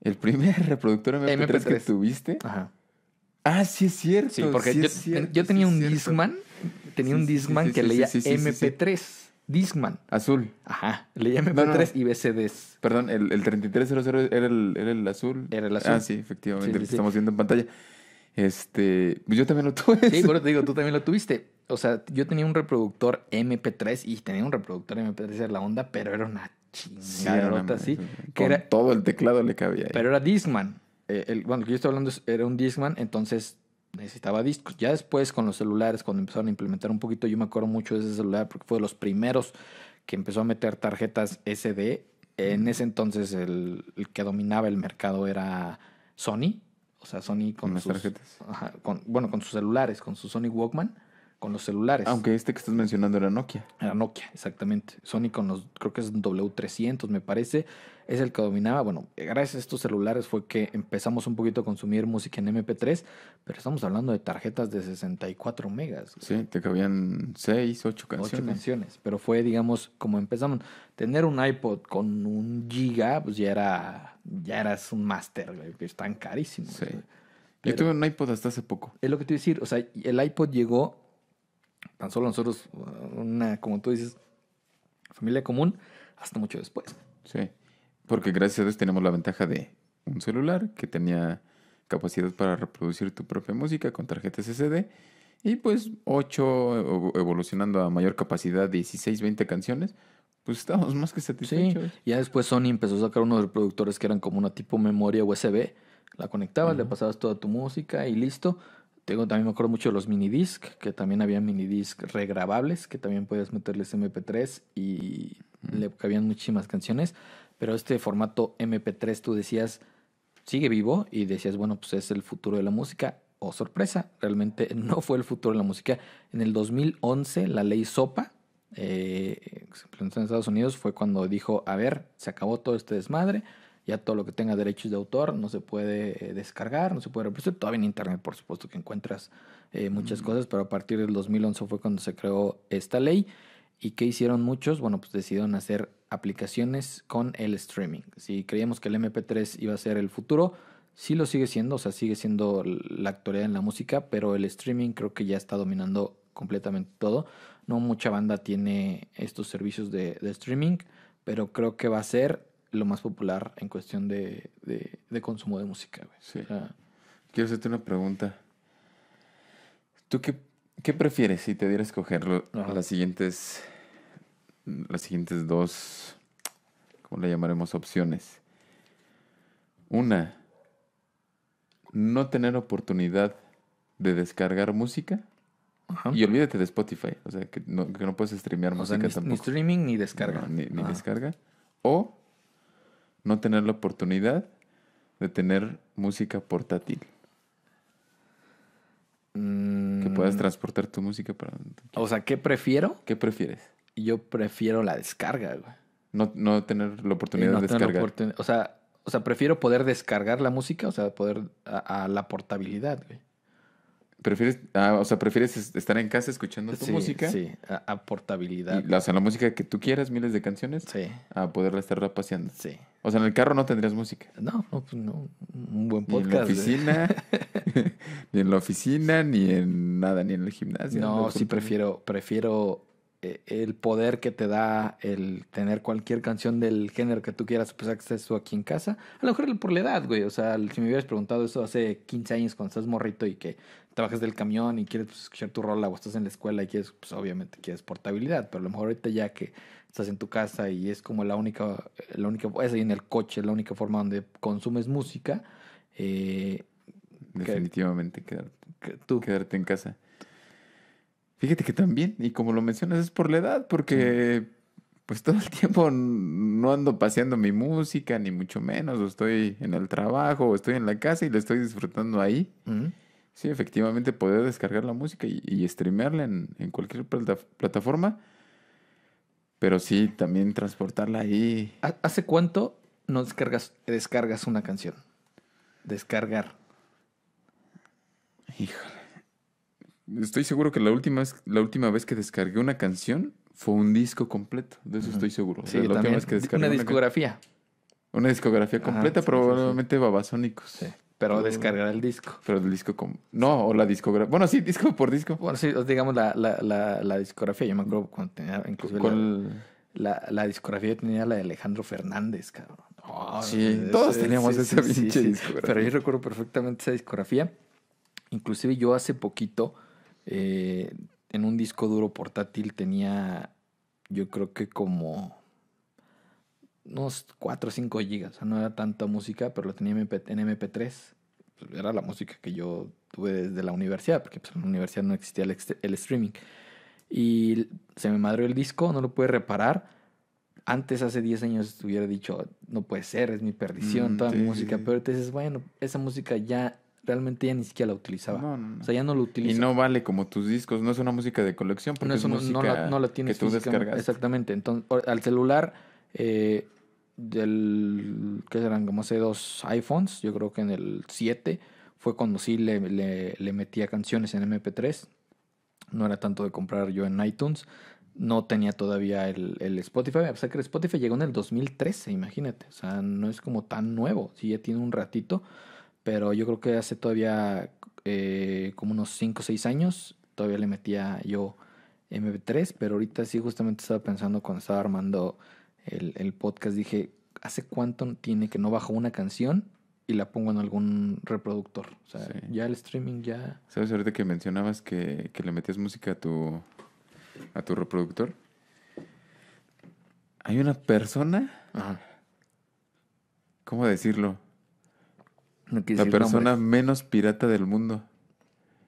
El primer reproductor MP3, que MP3. tuviste. Ajá. Ah, sí es cierto. Sí, porque sí yo, cierto, tenía un. Discman, tenía Sí, un Discman sí, que leía sí, sí, sí, sí. MP3. Discman. Azul. Ajá. Leía MP3 No, no, y BCDs. Perdón, el, el 3300 era el, era el azul. Era el azul. Ah, sí, efectivamente, el que estamos viendo en pantalla. Este, pues yo también lo tuve. Sí, eso te digo, tú también lo tuviste. O sea, yo tenía un reproductor MP3 y tenía un reproductor MP3 de la onda, pero era una era chingadota así. que era- todo el teclado le cabía ahí. Pero era Discman. Eh, el, bueno, lo que yo estoy hablando es- era un Discman, entonces necesitaba discos. Ya después con los celulares, cuando empezaron a implementar un poquito, yo me acuerdo mucho de ese celular porque fue de los primeros que empezó a meter tarjetas SD. En ese entonces el, el que dominaba el mercado era Sony. O sea, Sony con sus... tarjetas. ajá, con- bueno, con sus celulares, con su Sony Walkman, con los celulares. Aunque este que estás mencionando era Nokia. Era Nokia, exactamente. Sony con los, creo que es W300, me parece, es el que dominaba. Bueno, gracias a estos celulares fue que empezamos un poquito a consumir música en MP3, pero estamos hablando de tarjetas de 64 megas. Sí, te cabían seis, ocho canciones. Ocho canciones, pero fue, digamos, como empezamos. Tener un iPod con un giga, pues ya era, ya eras un máster, güey, que están carísimos. Sí. Yo tuve un iPod hasta hace poco. es lo que te iba a decir, o sea, el iPod llegó, tan solo nosotros, una, como tú dices, familia común, hasta mucho después. Sí. Porque gracias a Dios tenemos la ventaja de un celular que tenía capacidad para reproducir tu propia música con tarjetas SD. Y pues 8 evolucionando a mayor capacidad, 16, 20 canciones. Pues estábamos más que Sí, satisfechos. ya después Sony empezó a sacar unos reproductores que eran como una tipo memoria USB. La conectabas, le Ujú. pasabas toda tu música y listo. Tengo, también me acuerdo mucho de los minidisc, que también había minidisc regrabables, que también podías meterles MP3 y le cabían muchísimas canciones. Pero este formato MP3 tú decías, sigue vivo y decías, bueno, pues es el futuro de la música. O sorpresa, realmente no fue el futuro de la música. En el 2011 la ley SOPA, eh, se implementó en Estados Unidos, fue cuando dijo, a ver, se acabó todo este desmadre, ya todo lo que tenga derechos de autor no se puede eh, descargar, no se puede reproducir. Todavía en Internet, por supuesto, que encuentras eh, muchas cosas, pero a partir del 2011 fue cuando se creó esta ley. ¿Y qué hicieron muchos? Bueno, pues decidieron hacer aplicaciones con el streaming. Si creíamos que el MP3 iba a ser el futuro, sí lo sigue siendo, o sea, sigue siendo la actualidad en la música, pero el streaming creo que ya está dominando completamente todo. No mucha banda tiene estos servicios de, de streaming, pero creo que va a ser lo más popular en cuestión de, de- de consumo de música. güey. Sí. O sea, Quiero hacerte una pregunta. ¿Tú qué, qué prefieres si te diera a escoger lo- las siguientes las siguientes dos ¿cómo le llamaremos opciones? Una, no tener oportunidad de descargar música ajá. y olvídate de Spotify, o sea, que no, que no puedes streamear O sea, música ni, tampoco. ni streaming ni descarga. No, ni descarga. O no tener la oportunidad de tener música portátil. Que puedas Mm, transportar tu música para. O sea, ¿qué prefiero? ¿Qué prefieres? Yo prefiero la descarga, güey. No, no tener la oportunidad no de descargar. oportun- O sea, o sea, prefiero poder descargar la música, o sea, poder a, a la portabilidad, güey. ¿Prefieres, ah, o sea, prefieres es- estar en casa escuchando tu Sí, música? Sí, a, a portabilidad. Y o sea, la música que tú quieras, miles de canciones, Sí, a poderla estar paseando. sí. O sea, en el carro no tendrías música. No, no, pues no. Un buen Ni en la podcast. ¿eh? oficina, ni en la oficina, ni en nada, ni en el gimnasio. No, sí prefiero, prefiero el poder que te da el tener cualquier canción del género que tú quieras, pues acceso aquí en casa. A lo mejor por la edad, güey. O sea, si me hubieras preguntado eso hace 15 años cuando estás morrito y que trabajas del camión y quieres pues, escuchar tu rola o estás en la escuela y quieres, pues obviamente quieres portabilidad. Pero a lo mejor ahorita ya que estás en tu casa y es como la única, la única, es ahí en el coche, la única forma donde consumes música, eh, Definitivamente quedarte, tú. quedarte en casa. Fíjate que también, y como lo mencionas, es por la edad, porque pues todo el tiempo no ando paseando mi música, ni mucho menos, o estoy en el trabajo, o estoy en la casa y la estoy disfrutando ahí. Sí, efectivamente, poder descargar la música y, y streamearla en, en cualquier plata- plataforma, pero sí, también transportarla ahí. ¿Ha- ¿Hace cuánto no descargas, descargas una canción? Descargar. Híjole. Estoy seguro que la última vez, la última vez que descargué una canción fue un disco completo. De eso estoy seguro. O Sí, sea, la última también. vez que descargué Una discografía. una discografía Ajá, completa, sí, sí, sí. probablemente Babasónicos. Sí. Pero descargar el disco. Pero el disco com- No, o la discografía. Bueno, sí, disco por disco. Bueno, sí, digamos la, la, la, la discografía. Yo me acuerdo cuando tenía inclusive la- ¿Cuál? la, la discografía yo tenía la de Alejandro Fernández, cabrón. Oh, Sí, todos teníamos esa pinche discografía. Pero yo recuerdo perfectamente esa discografía. Inclusive yo hace poquito, eh, en un disco duro portátil, tenía, yo creo que como unos 4 o 5 gigas. O sea, no era tanta música, pero lo tenía en MP en MP3. Pues era la música que yo tuve desde la universidad, porque pues, en la universidad no existía el, el streaming. Y se me madrió el disco, no lo pude reparar. Antes, hace 10 años, hubiera dicho, no puede ser, es mi perdición, Mm, toda mi sí, música. sí. Pero te dices, bueno, esa música ya, realmente ya ni siquiera la utilizaba. No, no, no. O sea, ya no lo Y utilizo. no vale como tus discos. No es una música de colección, porque No, es eso no, música no la, no la tienes que tú descargas. Exactamente. Entonces, o- al celular, eh, del, ¿qué serán? Como hace dos iPhones, yo creo que en el 7 fue cuando sí le, le, le metía canciones en MP3. No era tanto de comprar yo en iTunes. No tenía todavía el, el Spotify. A pesar que el Spotify llegó en el 2013, imagínate. O sea, no es como tan nuevo. Sí, ya tiene un ratito. Pero yo creo que hace todavía eh, como unos 5 o 6 años. Todavía le metía yo MP3. Pero ahorita sí, justamente estaba pensando cuando estaba armando el, el podcast. Dije, ¿hace cuánto tiene que no bajo una canción y la pongo en algún reproductor? O sea, Sí. ya el streaming ya. ¿Sabes ahorita que mencionabas que, que le metías música a tu, a tu reproductor? Hay una persona, Ajá. ¿cómo decirlo? No La persona nombres. menos pirata del mundo.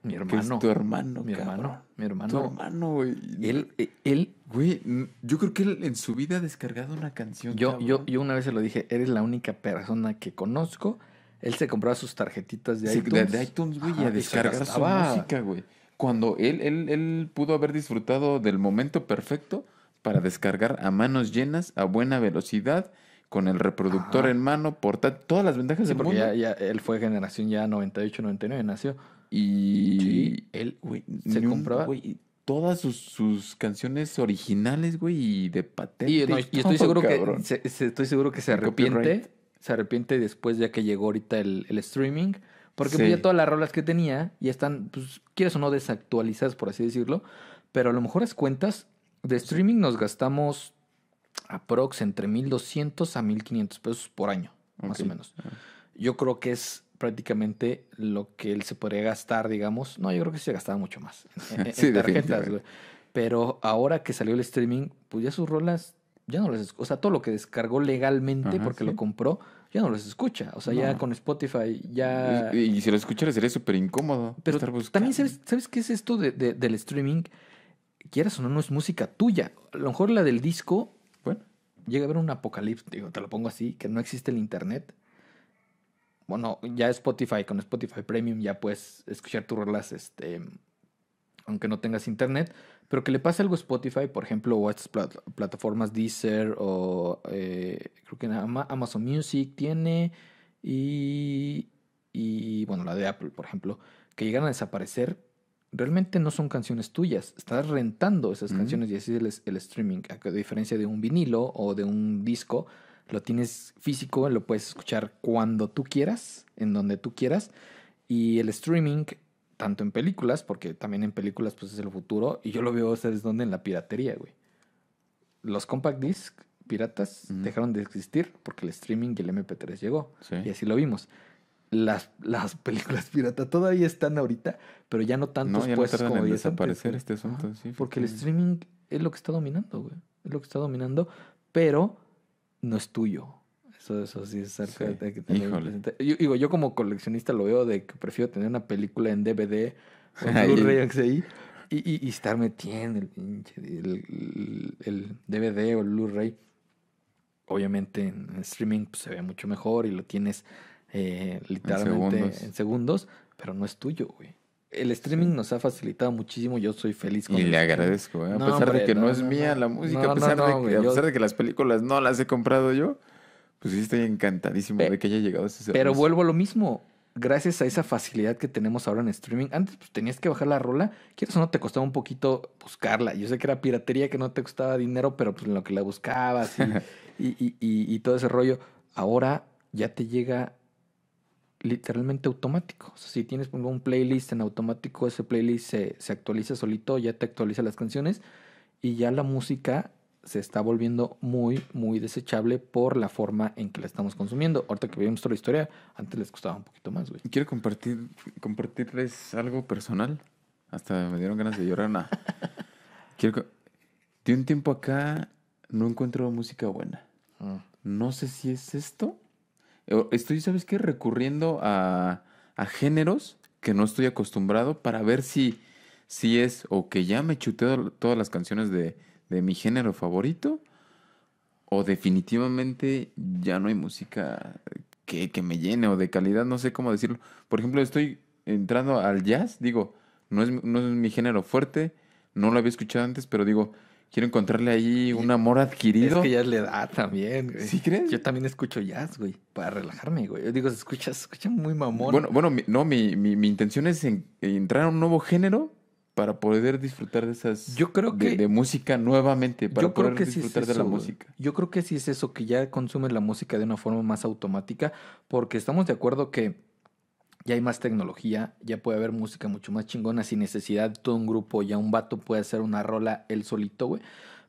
Mi hermano. es tu hermano, Mi cabrón. hermano. Mi Tu hermano. hermano, güey. Él, eh, él, Güey, yo creo que él en su vida ha descargado una canción. yo, yo, cabrón. yo una vez se lo dije, eres la única persona que conozco. Él se compraba sus tarjetitas de Sí, iTunes. de iTunes, güey, y a descargar su música, güey. Cuando él, él, él pudo haber disfrutado del momento perfecto para descargar a manos llenas, a buena velocidad, con el reproductor Ajá. en mano, portar todas las ventajas Sí, del porque mundo. ya, ya él fue generación ya 98, 99, nació. Y Sí, él, güey, se compraba- todas sus, sus canciones originales, güey, y de patente. Y, no, y estoy seguro cabrón. que se, se- estoy seguro que se arrepiente. Se arrepiente después ya que llegó ahorita el, el streaming. Porque pues, Sí. ya todas las rolas que tenía ya están, pues, quieres o no, desactualizadas, por así decirlo. Pero a lo mejor las cuentas de streaming nos gastamos aprox entre 1200 a 1500 pesos por año, más o menos. Yo creo que es prácticamente lo que él se podría gastar, digamos. No, yo creo que se gastaba mucho más en, en- Sí, en tarjetas, güey. Pero ahora que salió el streaming, pues ya sus rolas ya no las escucha. O sea, todo lo que descargó legalmente Ajá, porque sí. lo compró, ya no los escucha. O sea, ya con Spotify ya... Y, y si lo escucharas sería súper incómodo. Pero estar buscando. también, ¿sabes, ¿sabes qué es esto de, de- del streaming? Quieras o no, no es música tuya. A lo mejor la del disco llega a haber un apocalipsis, te lo pongo así, que no existe el internet. Bueno, ya Spotify, con Spotify Premium ya puedes escuchar tus rolas, este, aunque no tengas internet, pero que le pase algo a Spotify, por ejemplo, o a estas plat- plataformas Deezer o eh, creo que Ama- Amazon Music tiene y, y, bueno, la de Apple, por ejemplo, que llegan a desaparecer, realmente no son canciones tuyas. Estás rentando esas canciones y así es el, el streaming. A diferencia de un vinilo o de un disco, lo tienes físico, lo puedes escuchar cuando tú quieras, en donde tú quieras. Y el streaming, tanto en películas, porque también en películas pues es el futuro, y yo lo veo, ¿sabes dónde? En la piratería, güey. Los compact disc piratas dejaron de existir porque el streaming y el MP3 llegó. Sí. Y así lo vimos. Las, las películas pirata todavía están ahorita, pero ya no tantos No, ya no puestos tardan como en antes, desaparecer güey. este asunto, sí, Porque el streaming es lo que está dominando, güey. Es lo que está dominando, pero no es tuyo. Eso, eso sí es algo Sí, que que presente. Yo, digo, yo como coleccionista lo veo de que prefiero tener una película en DVD o en. Blu-ray XI y, y, y estar metiendo el, pinche- el, el- el DVD o el Blu-ray. Obviamente en streaming pues, se ve mucho mejor y lo tienes eh, literalmente segundos. en segundos, pero no es tuyo, güey. El streaming nos ha facilitado muchísimo. Yo soy feliz con Y le agradezco, ¿eh? a No, pesar hombre, de que no, no, es mía la música, a pesar, de, que, güey, a yo- pesar de que las películas no las he comprado yo, pues sí estoy encantadísimo Pe- de que haya llegado ese servicio. Pero vuelvo a lo mismo. Gracias a esa facilidad que tenemos ahora en streaming, antes pues, tenías que bajar la rola, quieres o no te costaba un poquito buscarla. Yo sé que era piratería que no te costaba dinero, pero pues en lo que la buscabas y, y, y- y- y todo ese rollo. Ahora ya te llega literalmente automático. O sea, si tienes un playlist en automático, ese playlist se, se actualiza solito, ya te actualiza las canciones y ya la música se está volviendo muy, muy desechable por la forma en que la estamos consumiendo. Ahorita que vimos toda la historia, antes les costaba un poquito más, güey. Quiero compartir, compartirles algo personal. Hasta me dieron ganas de llorar. Nah. Quiero de un tiempo acá no encuentro música buena. No sé si es esto. Estoy, ¿sabes qué? Recurriendo a, a géneros que no estoy acostumbrado para ver si, si es o que ya me chuteo todas las canciones de, de mi género favorito o definitivamente ya no hay música que, que me llene o de calidad, no sé cómo decirlo. Por ejemplo, estoy entrando al jazz, digo, no es, no es mi género fuerte, no lo había escuchado antes, pero digo, quiero encontrarle ahí un amor adquirido. Es que ya le da también, güey. ¿Sí crees? Yo también escucho jazz, güey, para relajarme, güey. Yo digo, se escucha, se escucha muy mamón. Bueno, bueno, mi- no, mi, mi, mi intención es en- entrar a un nuevo género para poder disfrutar de esas... Yo creo que- De, música nuevamente, para Yo creo poder que sí es disfrutar de la eso, güey. música. Yo creo que sí es eso, que ya consumes la música de una forma más automática, porque estamos de acuerdo que ya hay más tecnología, ya puede haber música mucho más chingona sin necesidad de todo un grupo, ya un vato puede hacer una rola él solito, güey.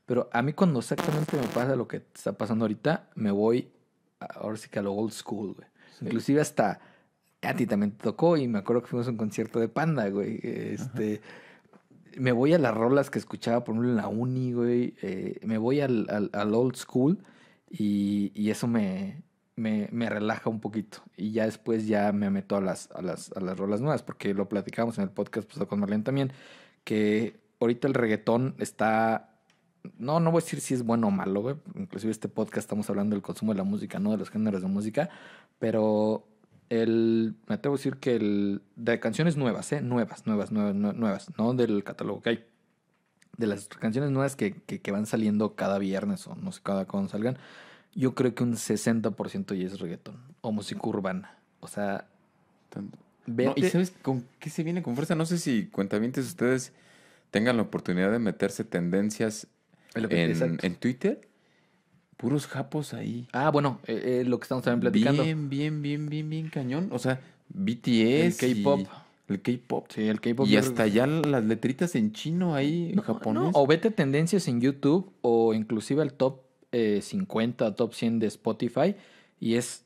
Pero a mí cuando exactamente me pasa lo que está pasando ahorita, me voy a- ahora sí que a lo old school, güey. Sí. Inclusive hasta a ti también te tocó y me acuerdo que fuimos a un concierto de Panda, güey. Este, me voy a las rolas que escuchaba, por ejemplo, en la uni, güey. eh, me voy al, al- al old school y, y eso me, me, me relaja un poquito. Y ya después ya me meto a las, a las, a las rolas nuevas, porque lo platicamos en el podcast pasado con Marlene también, que ahorita el reggaetón está... No, no voy a decir si es bueno o malo, güey. Inclusive este podcast estamos hablando del consumo de la música, no de los géneros de música. Pero el, me atrevo a decir que el de canciones nuevas, ¿eh? Nuevas, nuevas, nuevas, nue- nuevas, no del catálogo que hay. De las canciones nuevas que, que, que van saliendo cada viernes o no sé cada cuándo salgan, yo creo que un 60% ya es reggaetón o música urbana. O sea. No, ¿Y sabes con qué se viene con fuerza? No sé si cuentavientes ustedes tengan la oportunidad de meterse tendencias en, en Twitter. Puros japos ahí. Ah, bueno, eh, eh, lo que estamos también platicando. Bien, bien, bien, bien, bien cañón. O sea, BTS. El K-pop. El K-pop. Sí, el K-pop. Y hasta ya las letritas en chino ahí, en japonés. no, o vete tendencias en YouTube o inclusive al top eh, 50, top 100 de Spotify y es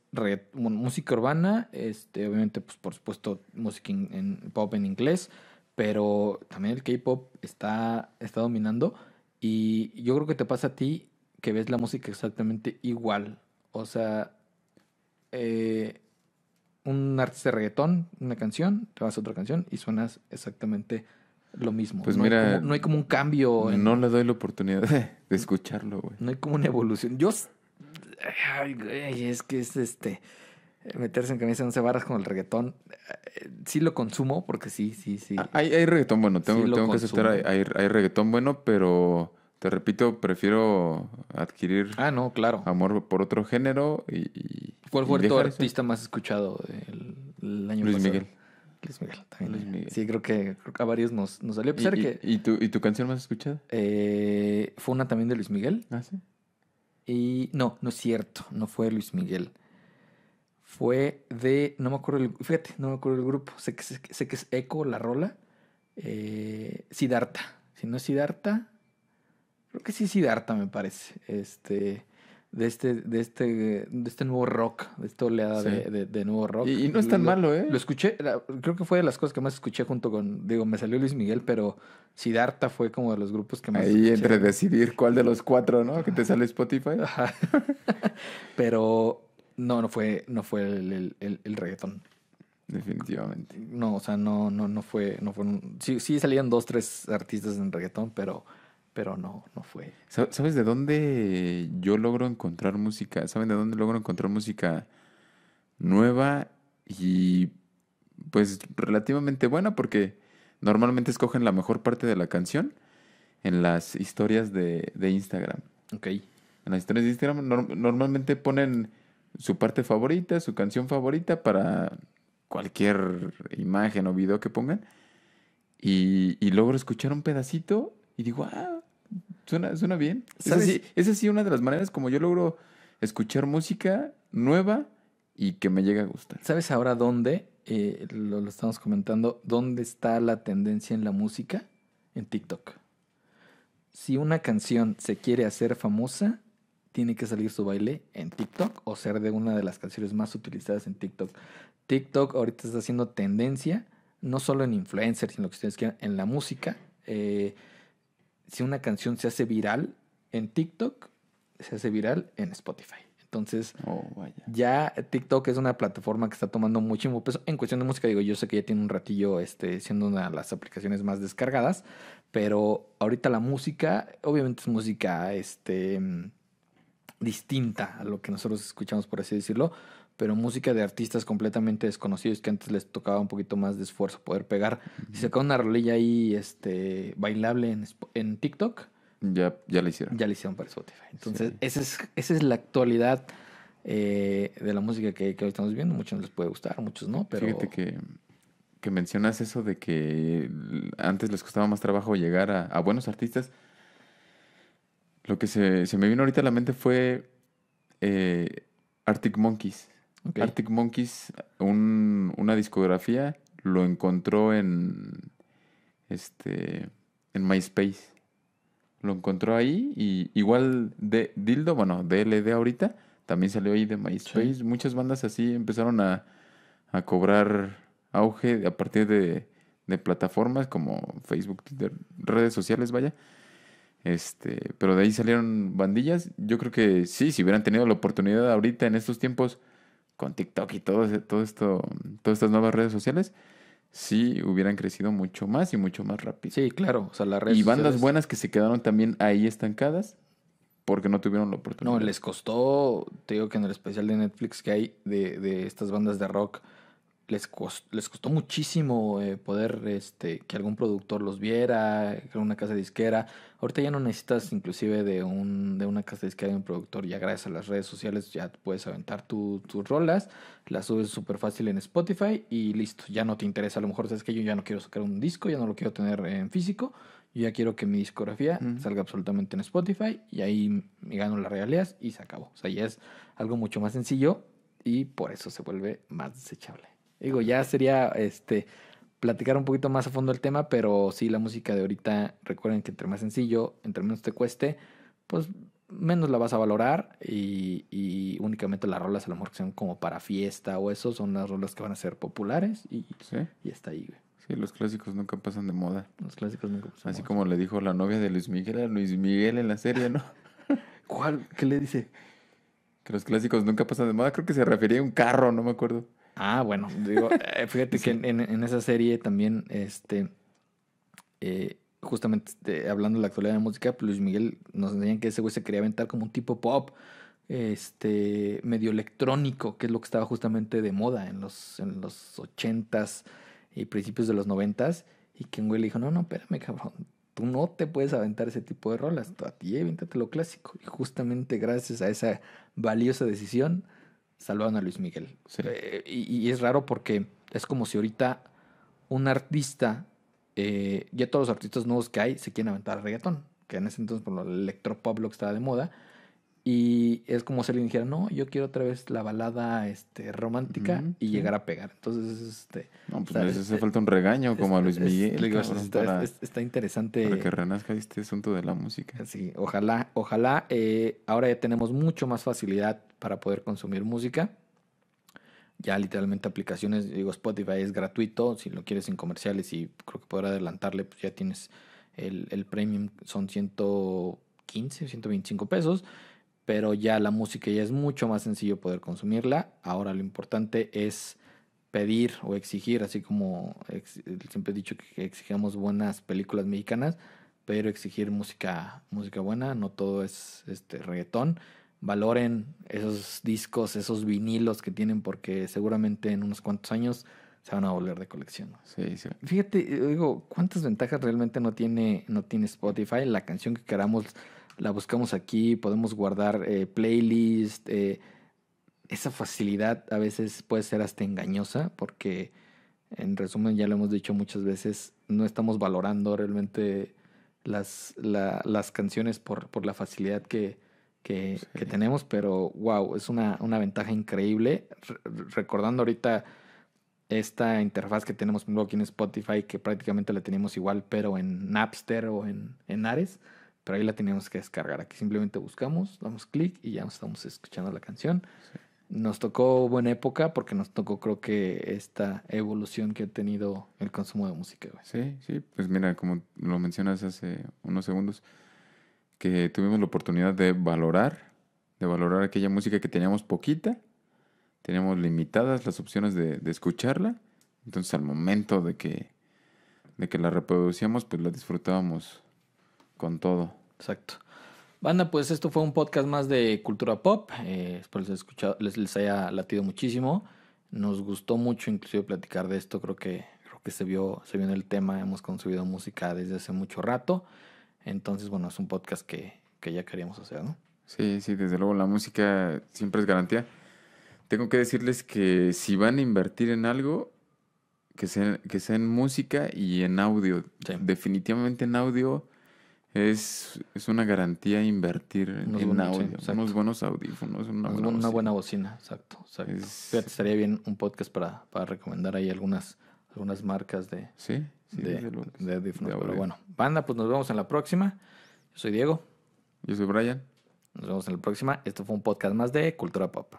música urbana, este, obviamente, pues por supuesto, música pop en inglés, pero también el K-pop está, está dominando y yo creo que te pasa a ti que ves la música exactamente igual. O sea, eh, un artista de reggaetón, una canción, te vas a otra canción y suenas exactamente lo mismo. Pues no mira, hay como, no hay como un cambio. en- No le doy la oportunidad de, de escucharlo, güey. no hay como una evolución. Yo. s- Ay, güey, es que es este. Meterse en camisa de once barras con el reggaetón. eh, Sí lo consumo, porque sí, sí, sí. Ah, Hay, hay reggaetón bueno, tengo, Sí tengo que aceptar, hay, hay, reggaetón bueno, pero te repito, prefiero adquirir Ah, no, claro. amor por otro género y... y- ¿Cuál y fue tu dejar eso. artista más escuchado el, el año Luis pasado? Miguel. Luis Miguel también. Luis Miguel. Sí, creo que, creo que a varios nos, nos salió. A ¿Y, pesar y- que y tu, ¿Y tu canción más escuchada? eh, fue una también de Luis Miguel. Ah, sí. Y no, no es cierto, no fue Luis Miguel. Fue de, no me acuerdo, el, fíjate, no me acuerdo el grupo. Sé que, sé, sé que es Eco, la rola. Eh, Siddhartha. Si no es Siddhartha, creo que sí es Siddhartha, me parece. Este, de este, de este, de este nuevo rock, de esta oleada Sí. de, de- de nuevo rock. Y, y no es tan Lo- malo, ¿eh? Lo escuché, creo que fue de las cosas que más escuché junto con, digo, me salió Luis Miguel, pero Siddhartha fue como de los grupos que más Ahí escuché. entre decidir cuál de los cuatro, ¿no? Que te sale Spotify. Ajá. Pero no, no fue, no fue el, el, el- el reggaetón. Definitivamente. No, o sea, no, no, no fue, no fue un- sí, sí salían dos, tres artistas en reggaetón, pero, pero no, no fue. Sa- ¿Sabes de dónde yo logro encontrar música? ¿Saben de dónde logro encontrar música nueva y pues relativamente buena? Porque normalmente escogen la mejor parte de la canción en las historias de, de Instagram. Ok. En las historias de Instagram nor- normalmente ponen su parte favorita, su canción favorita para cualquier imagen o video que pongan. Y, y logro escuchar un pedacito y digo, ah, suena, suena bien. Es ¿Sabes? así, es así una de las maneras como yo logro escuchar música nueva y que me llegue a gustar. ¿Sabes ahora dónde? Eh, lo, lo estamos comentando. ¿Dónde está la tendencia en la música? En TikTok. Si una canción se quiere hacer famosa, tiene que salir su baile en TikTok o ser de una de las canciones más utilizadas en TikTok. TikTok ahorita está haciendo tendencia, no solo en influencers, sino que ustedes quieran, en la música. Eh, si una canción se hace viral en TikTok, se hace viral en Spotify. Entonces, Oh, ya TikTok es una plataforma que está tomando muchísimo peso en cuestión de música. Digo, yo sé que ya tiene un ratillo este, siendo una de las aplicaciones más descargadas, pero ahorita la música, obviamente es música este, distinta a lo que nosotros escuchamos, por así decirlo, pero música de artistas completamente desconocidos que antes les tocaba un poquito más de esfuerzo poder pegar. Si sacaron una rolilla ahí este, bailable en, en TikTok, Ya, ya la hicieron. ya la hicieron para Spotify. Entonces, Sí. esa, es, esa es la actualidad eh, de la música que, que hoy estamos viendo. Muchos les puede gustar, muchos no, pero Fíjate que, que mencionas eso de que antes les costaba más trabajo llegar a, a buenos artistas. Lo que se, se me vino ahorita a la mente fue eh, Arctic Monkeys. Arctic Monkeys, un- una discografía, lo encontró en este en MySpace. Lo encontró ahí y igual de Dildo, bueno, DLD ahorita, también salió ahí de MySpace. Muchas bandas así empezaron a, a cobrar auge a partir de, de plataformas como Facebook, Twitter, redes sociales, vaya. Este, pero de ahí salieron bandillas. Yo creo que sí, si hubieran tenido la oportunidad ahorita en estos tiempos con TikTok y todo, todo esto, todas estas nuevas redes sociales, sí hubieran crecido mucho más y mucho más rápido. sí, claro. O sea, las redes y bandas sociales- buenas que se quedaron también ahí estancadas porque no tuvieron la oportunidad. No, les costó, te digo que en el especial de Netflix que hay de, de estas bandas de rock, les, les costó muchísimo eh, poder este, que algún productor los viera, que una casa disquera. Ahorita ya no necesitas inclusive de, un, de una casa disquera y un productor, ya gracias a las redes sociales ya puedes aventar tu- tus rolas, las subes súper fácil en Spotify y listo, ya no te interesa. A lo mejor sabes que yo ya no quiero sacar un disco, ya no lo quiero tener en físico, yo ya quiero que mi discografía Ujú. salga absolutamente en Spotify y ahí me gano las regalías y se acabó. O sea, ya es algo mucho más sencillo y por eso se vuelve más desechable. Digo, ya sería este platicar un poquito más a fondo el tema, pero sí, la música de ahorita, recuerden que entre más sencillo, entre menos te cueste, pues menos la vas a valorar y, y únicamente las rolas a lo mejor que son como para fiesta o eso son las rolas que van a ser populares y, Sí, y está ahí, güey. sí, los clásicos nunca pasan de moda. Los clásicos nunca pasan Así moda. como le dijo la novia de Luis Miguel a Luis Miguel en la serie, ¿no? ¿Cuál? ¿Qué le dice? Que los clásicos nunca pasan de moda. Creo que se refería a un carro, no me acuerdo. Ah, bueno, digo, eh, fíjate que en, esa serie también, este, eh, justamente este, hablando de la actualidad de la música, pues Luis Miguel nos enseñan que ese güey se quería aventar como un tipo pop, este, medio electrónico, que es lo que estaba justamente de moda en los, en los ochentas y principios de los noventas, y que un güey le dijo, no, no, espérame, cabrón, tú no te puedes aventar ese tipo de rolas, tú a ti avéntate lo clásico. Y justamente gracias a esa valiosa decisión, salvaron a Luis Miguel. Sí. Eh, y, y es raro porque es como si ahorita un artista, eh, ya todos los artistas nuevos que hay se quieren aventar al reggaetón, que en ese entonces por el electropop lo que estaba de moda. Y es como si alguien dijera, no, yo quiero otra vez la balada este, romántica y llegar a pegar. Entonces, este, No, pues o sea, les es- hace falta un regaño como a Luis Miguel, está, para, es- está interesante. para que renazca este asunto de la música. Sí, ojalá, ojalá. eh, ahora ya tenemos mucho más facilidad para poder consumir música. Ya literalmente aplicaciones, digo, Spotify es gratuito, si lo quieres sin comerciales y creo que poder adelantarle, pues ya tienes el, el premium, son 115 o 125 pesos, pero ya la música ya es mucho más sencillo poder consumirla. Ahora lo importante es pedir o exigir, así como ex- siempre he dicho que exigamos buenas películas mexicanas, pero exigir música, música buena, no todo es este reggaetón. Valoren esos discos, esos vinilos que tienen, porque seguramente en unos cuantos años se van a volver de colección. Sí, sí. Fíjate, digo, ¿cuántas ventajas realmente no tiene, no tiene Spotify? La canción que queramos la buscamos aquí, podemos guardar eh, playlist. eh, esa facilidad a veces puede ser hasta engañosa, porque en resumen, ya lo hemos dicho muchas veces, no estamos valorando realmente las, la- las canciones por, por la facilidad que, que, Sí. que tenemos, pero wow, es una, una ventaja increíble. Re- recordando ahorita esta interfaz que tenemos aquí en Spotify, que prácticamente la teníamos igual, pero en Napster o en, en Ares, pero ahí la teníamos que descargar. Aquí simplemente buscamos, damos clic y ya estamos escuchando la canción. Nos tocó buena época porque nos tocó creo que esta evolución que ha tenido el consumo de música. güey. Sí, sí, pues mira, como lo mencionas hace unos segundos, que tuvimos la oportunidad de valorar, de valorar aquella música que teníamos poquita, teníamos limitadas las opciones de, de escucharla, entonces al momento de que, de que la reproducíamos, pues la disfrutábamos con todo. Exacto. Banda, pues esto fue un podcast más de cultura pop. Eh, espero les, haya escuchado, les, les haya latido muchísimo. Nos gustó mucho inclusive platicar de esto. Creo que, creo que se vio, se vio en el tema. Hemos consumido música desde hace mucho rato. Entonces, bueno, es un podcast que, que ya queríamos hacer, ¿no? Sí, sí, desde luego la música siempre es garantía. Tengo que decirles que si van a invertir en algo, que sea, que sea en música y en audio. Sí. Definitivamente en audio es, es una garantía invertir en, Unos en buenos- sí, audio. unos buenos audífonos, una buena, una bocina. buena bocina, exacto. exacto. Es- Fíjate, estaría bien un podcast para, para recomendar ahí algunas, algunas marcas de, Sí, sí, de, de audífonos. de Pero bueno, banda, pues nos vemos en la próxima. Yo soy Diego. Yo soy Brian. Nos vemos en la próxima. Esto fue un podcast más de Cultura Pop.